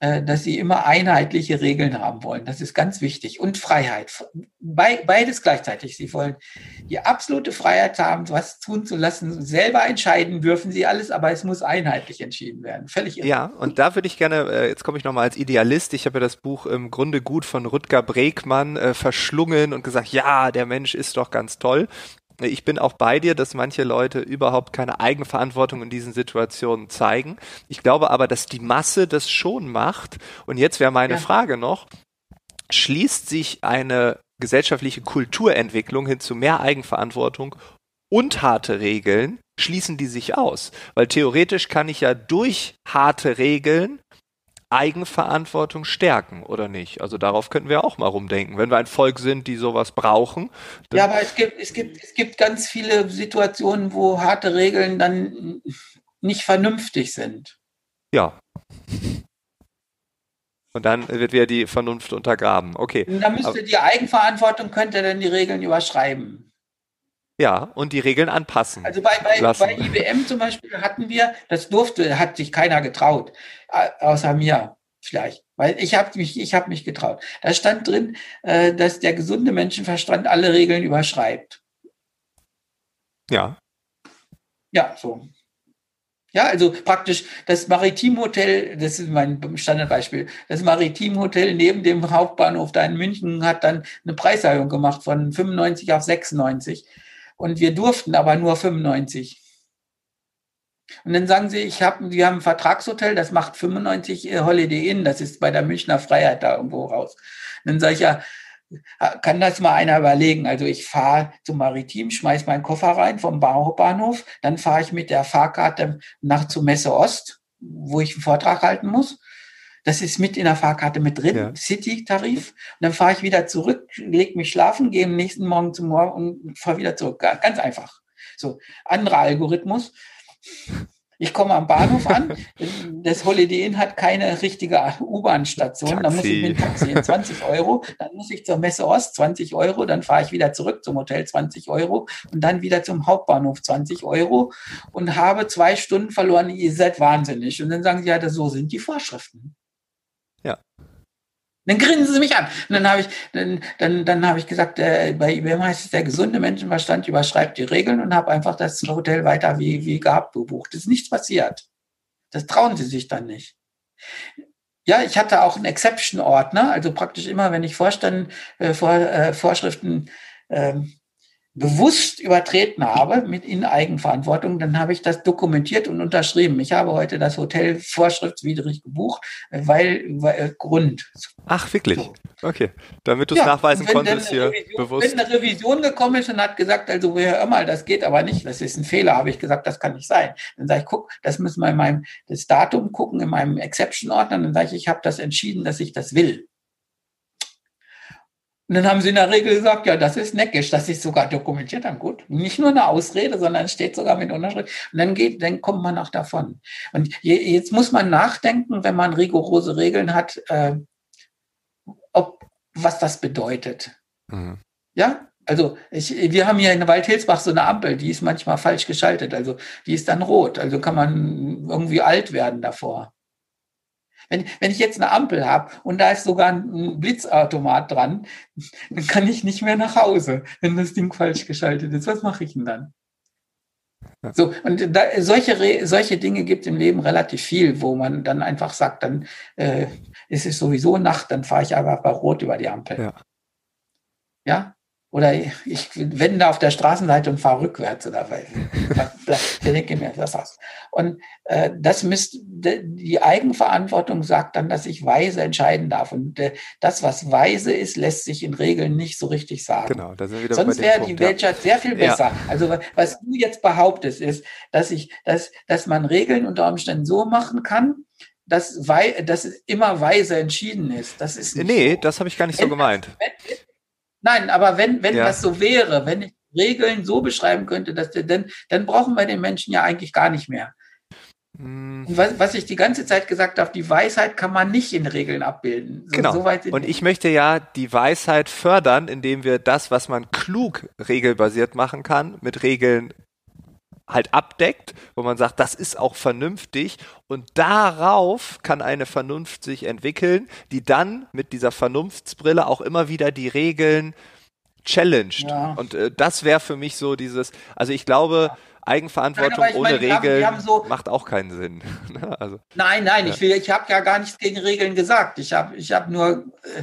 dass sie immer einheitliche Regeln haben wollen. Das ist ganz wichtig. Und Freiheit. Be beides gleichzeitig. Sie wollen die absolute Freiheit haben, was tun zu lassen. Selber entscheiden dürfen sie alles, aber es muss einheitlich entschieden werden. Völlig irre. Ja, und da würde ich gerne, äh, jetzt komme ich nochmal als Idealist. Ich habe ja das Buch im Grunde gut von Rutger Bregmann äh, verschlungen und gesagt, ja, der Mensch ist doch ganz toll ich bin auch bei dir, dass manche Leute überhaupt keine Eigenverantwortung in diesen Situationen zeigen. Ich glaube aber, dass die Masse das schon macht. Und jetzt wäre meine ja. Frage noch, schließt sich eine gesellschaftliche Kulturentwicklung hin zu mehr Eigenverantwortung und harte Regeln, schließen die sich aus? Weil theoretisch kann ich ja durch harte Regeln Eigenverantwortung stärken, oder nicht? Also darauf könnten wir auch mal rumdenken. Wenn wir ein Volk sind, die sowas brauchen. Ja, aber es gibt, es gibt, es gibt ganz viele Situationen, wo harte Regeln dann nicht vernünftig sind. Ja. Und dann wird wieder die Vernunft untergraben. Okay. Da müsste aber, die Eigenverantwortung könnte dann die Regeln überschreiben. Ja, und die Regeln anpassen. Also bei, bei, bei IBM zum Beispiel hatten wir, das durfte, hat sich keiner getraut, außer mir vielleicht. Weil ich habe mich, ich habe mich getraut. Da stand drin, äh, dass der gesunde Menschenverstand alle Regeln überschreibt. Ja. Ja, so. Ja, also praktisch das Maritimhotel, das ist mein Standardbeispiel, das Maritimhotel neben dem Hauptbahnhof da in München hat dann eine Preiserhöhung gemacht von 95 auf 96 und wir durften aber nur 95. Und dann sagen sie, ich habe, wir haben ein Vertragshotel, das macht 95 äh, Holiday Inn, das ist bei der Münchner Freiheit da irgendwo raus. Und dann sage ich ja, kann das mal einer überlegen? Also ich fahre zum Maritim, schmeiß meinen Koffer rein vom Bahnhof, dann fahre ich mit der Fahrkarte nach zur Messe Ost, wo ich einen Vortrag halten muss. Das ist mit in der Fahrkarte mit drin, ja. City-Tarif. Und dann fahre ich wieder zurück, lege mich schlafen, gehe am nächsten Morgen zum Morgen und fahre wieder zurück. Ganz einfach. So, anderer Algorithmus. Ich komme am Bahnhof an, das Holiday Inn hat keine richtige U-Bahn-Station, dann muss ich mit dem Taxi 20 Euro, dann muss ich zur Messe Ost 20 Euro, dann fahre ich wieder zurück zum Hotel 20 Euro und dann wieder zum Hauptbahnhof 20 Euro und habe zwei Stunden verloren, ihr seid wahnsinnig. Und dann sagen sie, ja, so sind die Vorschriften. Dann grinsen sie mich an. Und dann habe ich, dann, dann, dann habe ich gesagt, äh, bei IBM heißt es, der gesunde Menschenverstand überschreibt die Regeln und habe einfach das Hotel weiter wie, wie gehabt gebucht. Es ist nichts passiert. Das trauen sie sich dann nicht. Ja, ich hatte auch einen Exception-Ordner, also praktisch immer, wenn ich Vorstand, äh, Vor, äh, Vorschriften ähm, bewusst übertreten habe mit in Eigenverantwortung, dann habe ich das dokumentiert und unterschrieben. Ich habe heute das Hotel vorschriftswidrig gebucht, weil, weil Grund. Ach, wirklich? So. Okay. Damit du es ja, nachweisen konntest hier Revision, bewusst. Wenn eine Revision gekommen ist und hat gesagt, also hör mal, das geht aber nicht, das ist ein Fehler, habe ich gesagt, das kann nicht sein. Dann sage ich, guck, das müssen wir in meinem das Datum gucken, in meinem Exception-Ordner. Dann sage ich, ich habe das entschieden, dass ich das will. Und dann haben sie in der Regel gesagt, ja, das ist neckisch, das ist sogar dokumentiert, dann gut. Nicht nur eine Ausrede, sondern steht sogar mit Unterschrift. Und dann geht, dann kommt man auch davon. Und je, jetzt muss man nachdenken, wenn man rigorose Regeln hat, äh, ob, was das bedeutet. Mhm. Ja, also ich, wir haben hier in Waldhilsbach so eine Ampel, die ist manchmal falsch geschaltet, also die ist dann rot, also kann man irgendwie alt werden davor. Wenn, wenn ich jetzt eine Ampel habe und da ist sogar ein Blitzautomat dran, dann kann ich nicht mehr nach Hause, wenn das Ding falsch geschaltet ist. Was mache ich denn dann? So, und da, solche, solche Dinge gibt im Leben relativ viel, wo man dann einfach sagt, dann äh, ist es sowieso Nacht, dann fahre ich aber bei Rot über die Ampel. Ja. ja? Oder ich wende auf der Straßenseite und fahre rückwärts oder ich denke mir das aus. Und äh, das müsst, die Eigenverantwortung sagt dann, dass ich weise entscheiden darf. Und äh, das, was weise ist, lässt sich in Regeln nicht so richtig sagen. Genau, da sind wir wieder Sonst wäre die Welt ja. sehr viel besser. Ja. Also was du jetzt behauptest, ist, dass ich, dass, dass man Regeln unter Umständen so machen kann, dass, wei dass es immer weise entschieden ist. Das ist nee, so. das habe ich gar nicht so gemeint. Wenn, Nein, aber wenn, wenn ja. das so wäre, wenn ich Regeln so beschreiben könnte, dass der, dann, dann brauchen wir den Menschen ja eigentlich gar nicht mehr. Hm. Was, was, ich die ganze Zeit gesagt habe, die Weisheit kann man nicht in Regeln abbilden. So, genau. So und ich möchte ja die Weisheit fördern, indem wir das, was man klug regelbasiert machen kann, mit Regeln halt abdeckt, wo man sagt, das ist auch vernünftig und darauf kann eine Vernunft sich entwickeln, die dann mit dieser Vernunftsbrille auch immer wieder die Regeln challenged. Ja. Und äh, das wäre für mich so dieses, also ich glaube, Eigenverantwortung nein, ohne meine, Regeln haben, haben so macht auch keinen Sinn. Ne, also, nein, nein, ja. ich, will, ich habe ja gar nichts gegen Regeln gesagt. Ich habe ich hab nur, äh,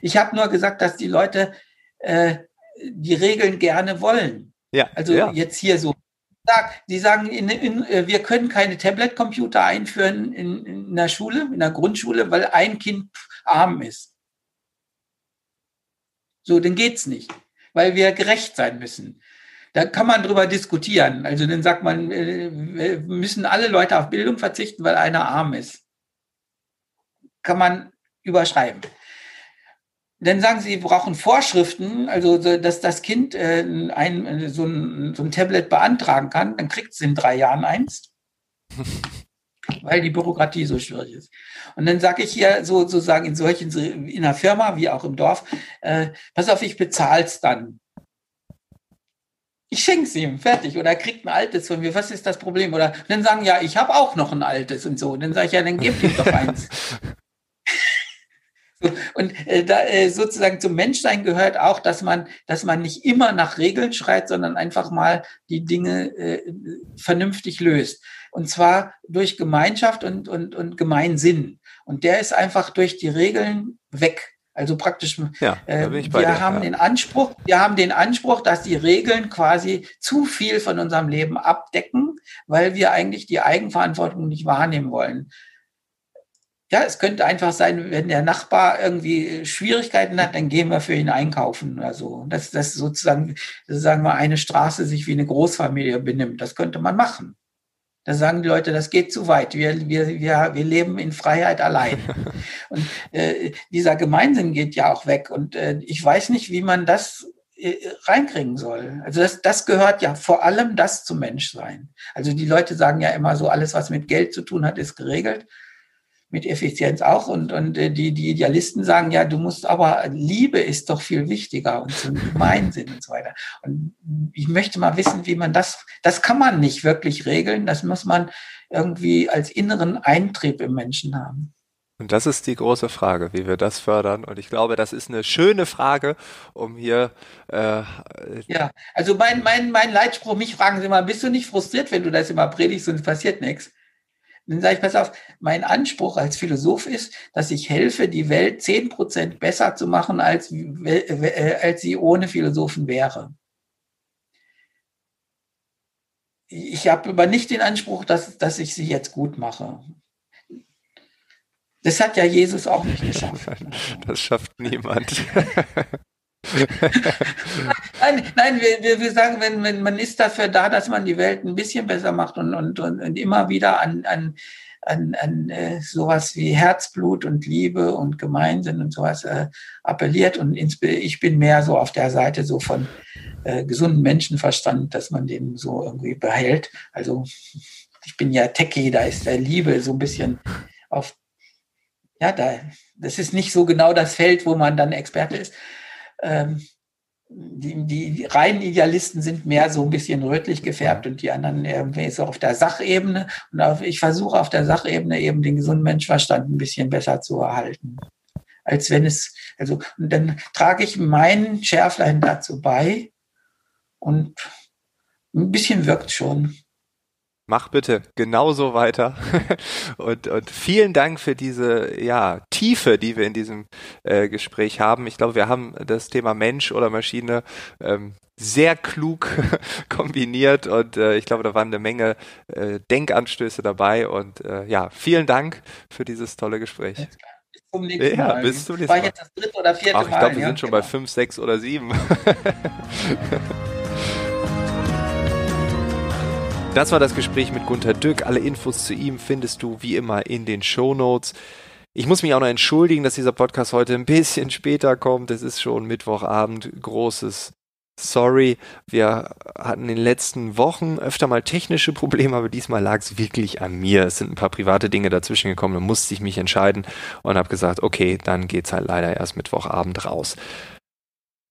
ich habe nur gesagt, dass die Leute äh, die Regeln gerne wollen. Ja, also ja. jetzt hier so. Die sagen, in, in, äh, wir können keine Tablet-Computer einführen in, in der Schule, in der Grundschule, weil ein Kind arm ist. So, dann geht's nicht, weil wir gerecht sein müssen. Da kann man drüber diskutieren. Also dann sagt man, äh, müssen alle Leute auf Bildung verzichten, weil einer arm ist. Kann man überschreiben. Dann sagen sie, sie brauchen Vorschriften, also dass das Kind äh, ein, so, ein, so ein Tablet beantragen kann, dann kriegt es in drei Jahren eins, weil die Bürokratie so schwierig ist. Und dann sage ich hier sozusagen in solchen, in einer Firma wie auch im Dorf, äh, pass auf, ich bezahl's dann. Ich schenke es ihm, fertig. Oder er kriegt ein altes von mir. Was ist das Problem? Oder dann sagen, ja, ich habe auch noch ein altes und so. Und dann sage ich, ja, dann gebt ihm doch eins. Und äh, da, äh, sozusagen zum Menschsein gehört auch, dass man, dass man nicht immer nach Regeln schreit, sondern einfach mal die Dinge äh, vernünftig löst. Und zwar durch Gemeinschaft und, und, und Gemeinsinn. Und der ist einfach durch die Regeln weg. Also praktisch, ja, äh, wir dir, haben ja. den Anspruch, wir haben den Anspruch, dass die Regeln quasi zu viel von unserem Leben abdecken, weil wir eigentlich die Eigenverantwortung nicht wahrnehmen wollen. Ja, es könnte einfach sein, wenn der Nachbar irgendwie Schwierigkeiten hat, dann gehen wir für ihn einkaufen oder so. Dass das sozusagen, sagen wir, eine Straße sich wie eine Großfamilie benimmt. Das könnte man machen. Da sagen die Leute, das geht zu weit. Wir, wir, wir, wir leben in Freiheit allein. Und äh, dieser Gemeinsinn geht ja auch weg. Und äh, ich weiß nicht, wie man das äh, reinkriegen soll. Also das, das gehört ja vor allem das zum Menschsein. Also die Leute sagen ja immer so, alles, was mit Geld zu tun hat, ist geregelt mit Effizienz auch. Und, und äh, die, die Idealisten sagen, ja, du musst aber, Liebe ist doch viel wichtiger und zum Gemeinsinn und so weiter. Und ich möchte mal wissen, wie man das, das kann man nicht wirklich regeln. Das muss man irgendwie als inneren Eintrieb im Menschen haben. Und das ist die große Frage, wie wir das fördern. Und ich glaube, das ist eine schöne Frage, um hier. Äh, ja, also mein, mein, mein Leitspruch, mich fragen Sie mal, bist du nicht frustriert, wenn du das immer predigst und es passiert nichts? Dann sage ich, pass auf, mein Anspruch als Philosoph ist, dass ich helfe, die Welt zehn Prozent besser zu machen, als, äh, als sie ohne Philosophen wäre. Ich habe aber nicht den Anspruch, dass, dass ich sie jetzt gut mache. Das hat ja Jesus auch nicht geschafft. Das schafft niemand. nein, nein wir, wir sagen, wenn, wenn, man ist dafür da, dass man die Welt ein bisschen besser macht und, und, und immer wieder an, an, an, an äh, sowas wie Herzblut und Liebe und Gemeinsinn und sowas äh, appelliert. Und ich bin mehr so auf der Seite so von äh, gesunden Menschenverstand, dass man den so irgendwie behält. Also ich bin ja Techie, da ist der Liebe so ein bisschen auf, ja, da, das ist nicht so genau das Feld, wo man dann Experte ist. Ähm, die, die reinen Idealisten sind mehr so ein bisschen rötlich gefärbt und die anderen irgendwie so auf der Sachebene. Und auf, ich versuche auf der Sachebene eben den gesunden Menschverstand ein bisschen besser zu erhalten. Als wenn es, also, und dann trage ich meinen Schärflein dazu bei und ein bisschen wirkt schon mach bitte genauso weiter. und, und vielen Dank für diese ja, Tiefe, die wir in diesem äh, Gespräch haben. Ich glaube, wir haben das Thema Mensch oder Maschine ähm, sehr klug kombiniert und äh, ich glaube, da waren eine Menge äh, Denkanstöße dabei und äh, ja, vielen Dank für dieses tolle Gespräch. Bis zum nächsten ja, Mal. Bis zum nächsten Mal. War jetzt das dritte oder vierte Ach, ich glaube, wir ja, sind schon genau. bei fünf, sechs oder sieben. Das war das Gespräch mit Gunter Dück. Alle Infos zu ihm findest du wie immer in den Show Notes. Ich muss mich auch noch entschuldigen, dass dieser Podcast heute ein bisschen später kommt. Es ist schon Mittwochabend. Großes Sorry. Wir hatten in den letzten Wochen öfter mal technische Probleme, aber diesmal lag es wirklich an mir. Es sind ein paar private Dinge dazwischen gekommen. Da musste ich mich entscheiden und habe gesagt, okay, dann geht's halt leider erst Mittwochabend raus.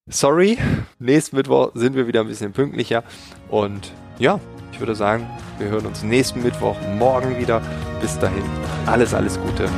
Sorry, nächsten Mittwoch sind wir wieder ein bisschen pünktlicher und ja, ich würde sagen, wir hören uns nächsten Mittwoch morgen wieder. Bis dahin, alles, alles Gute.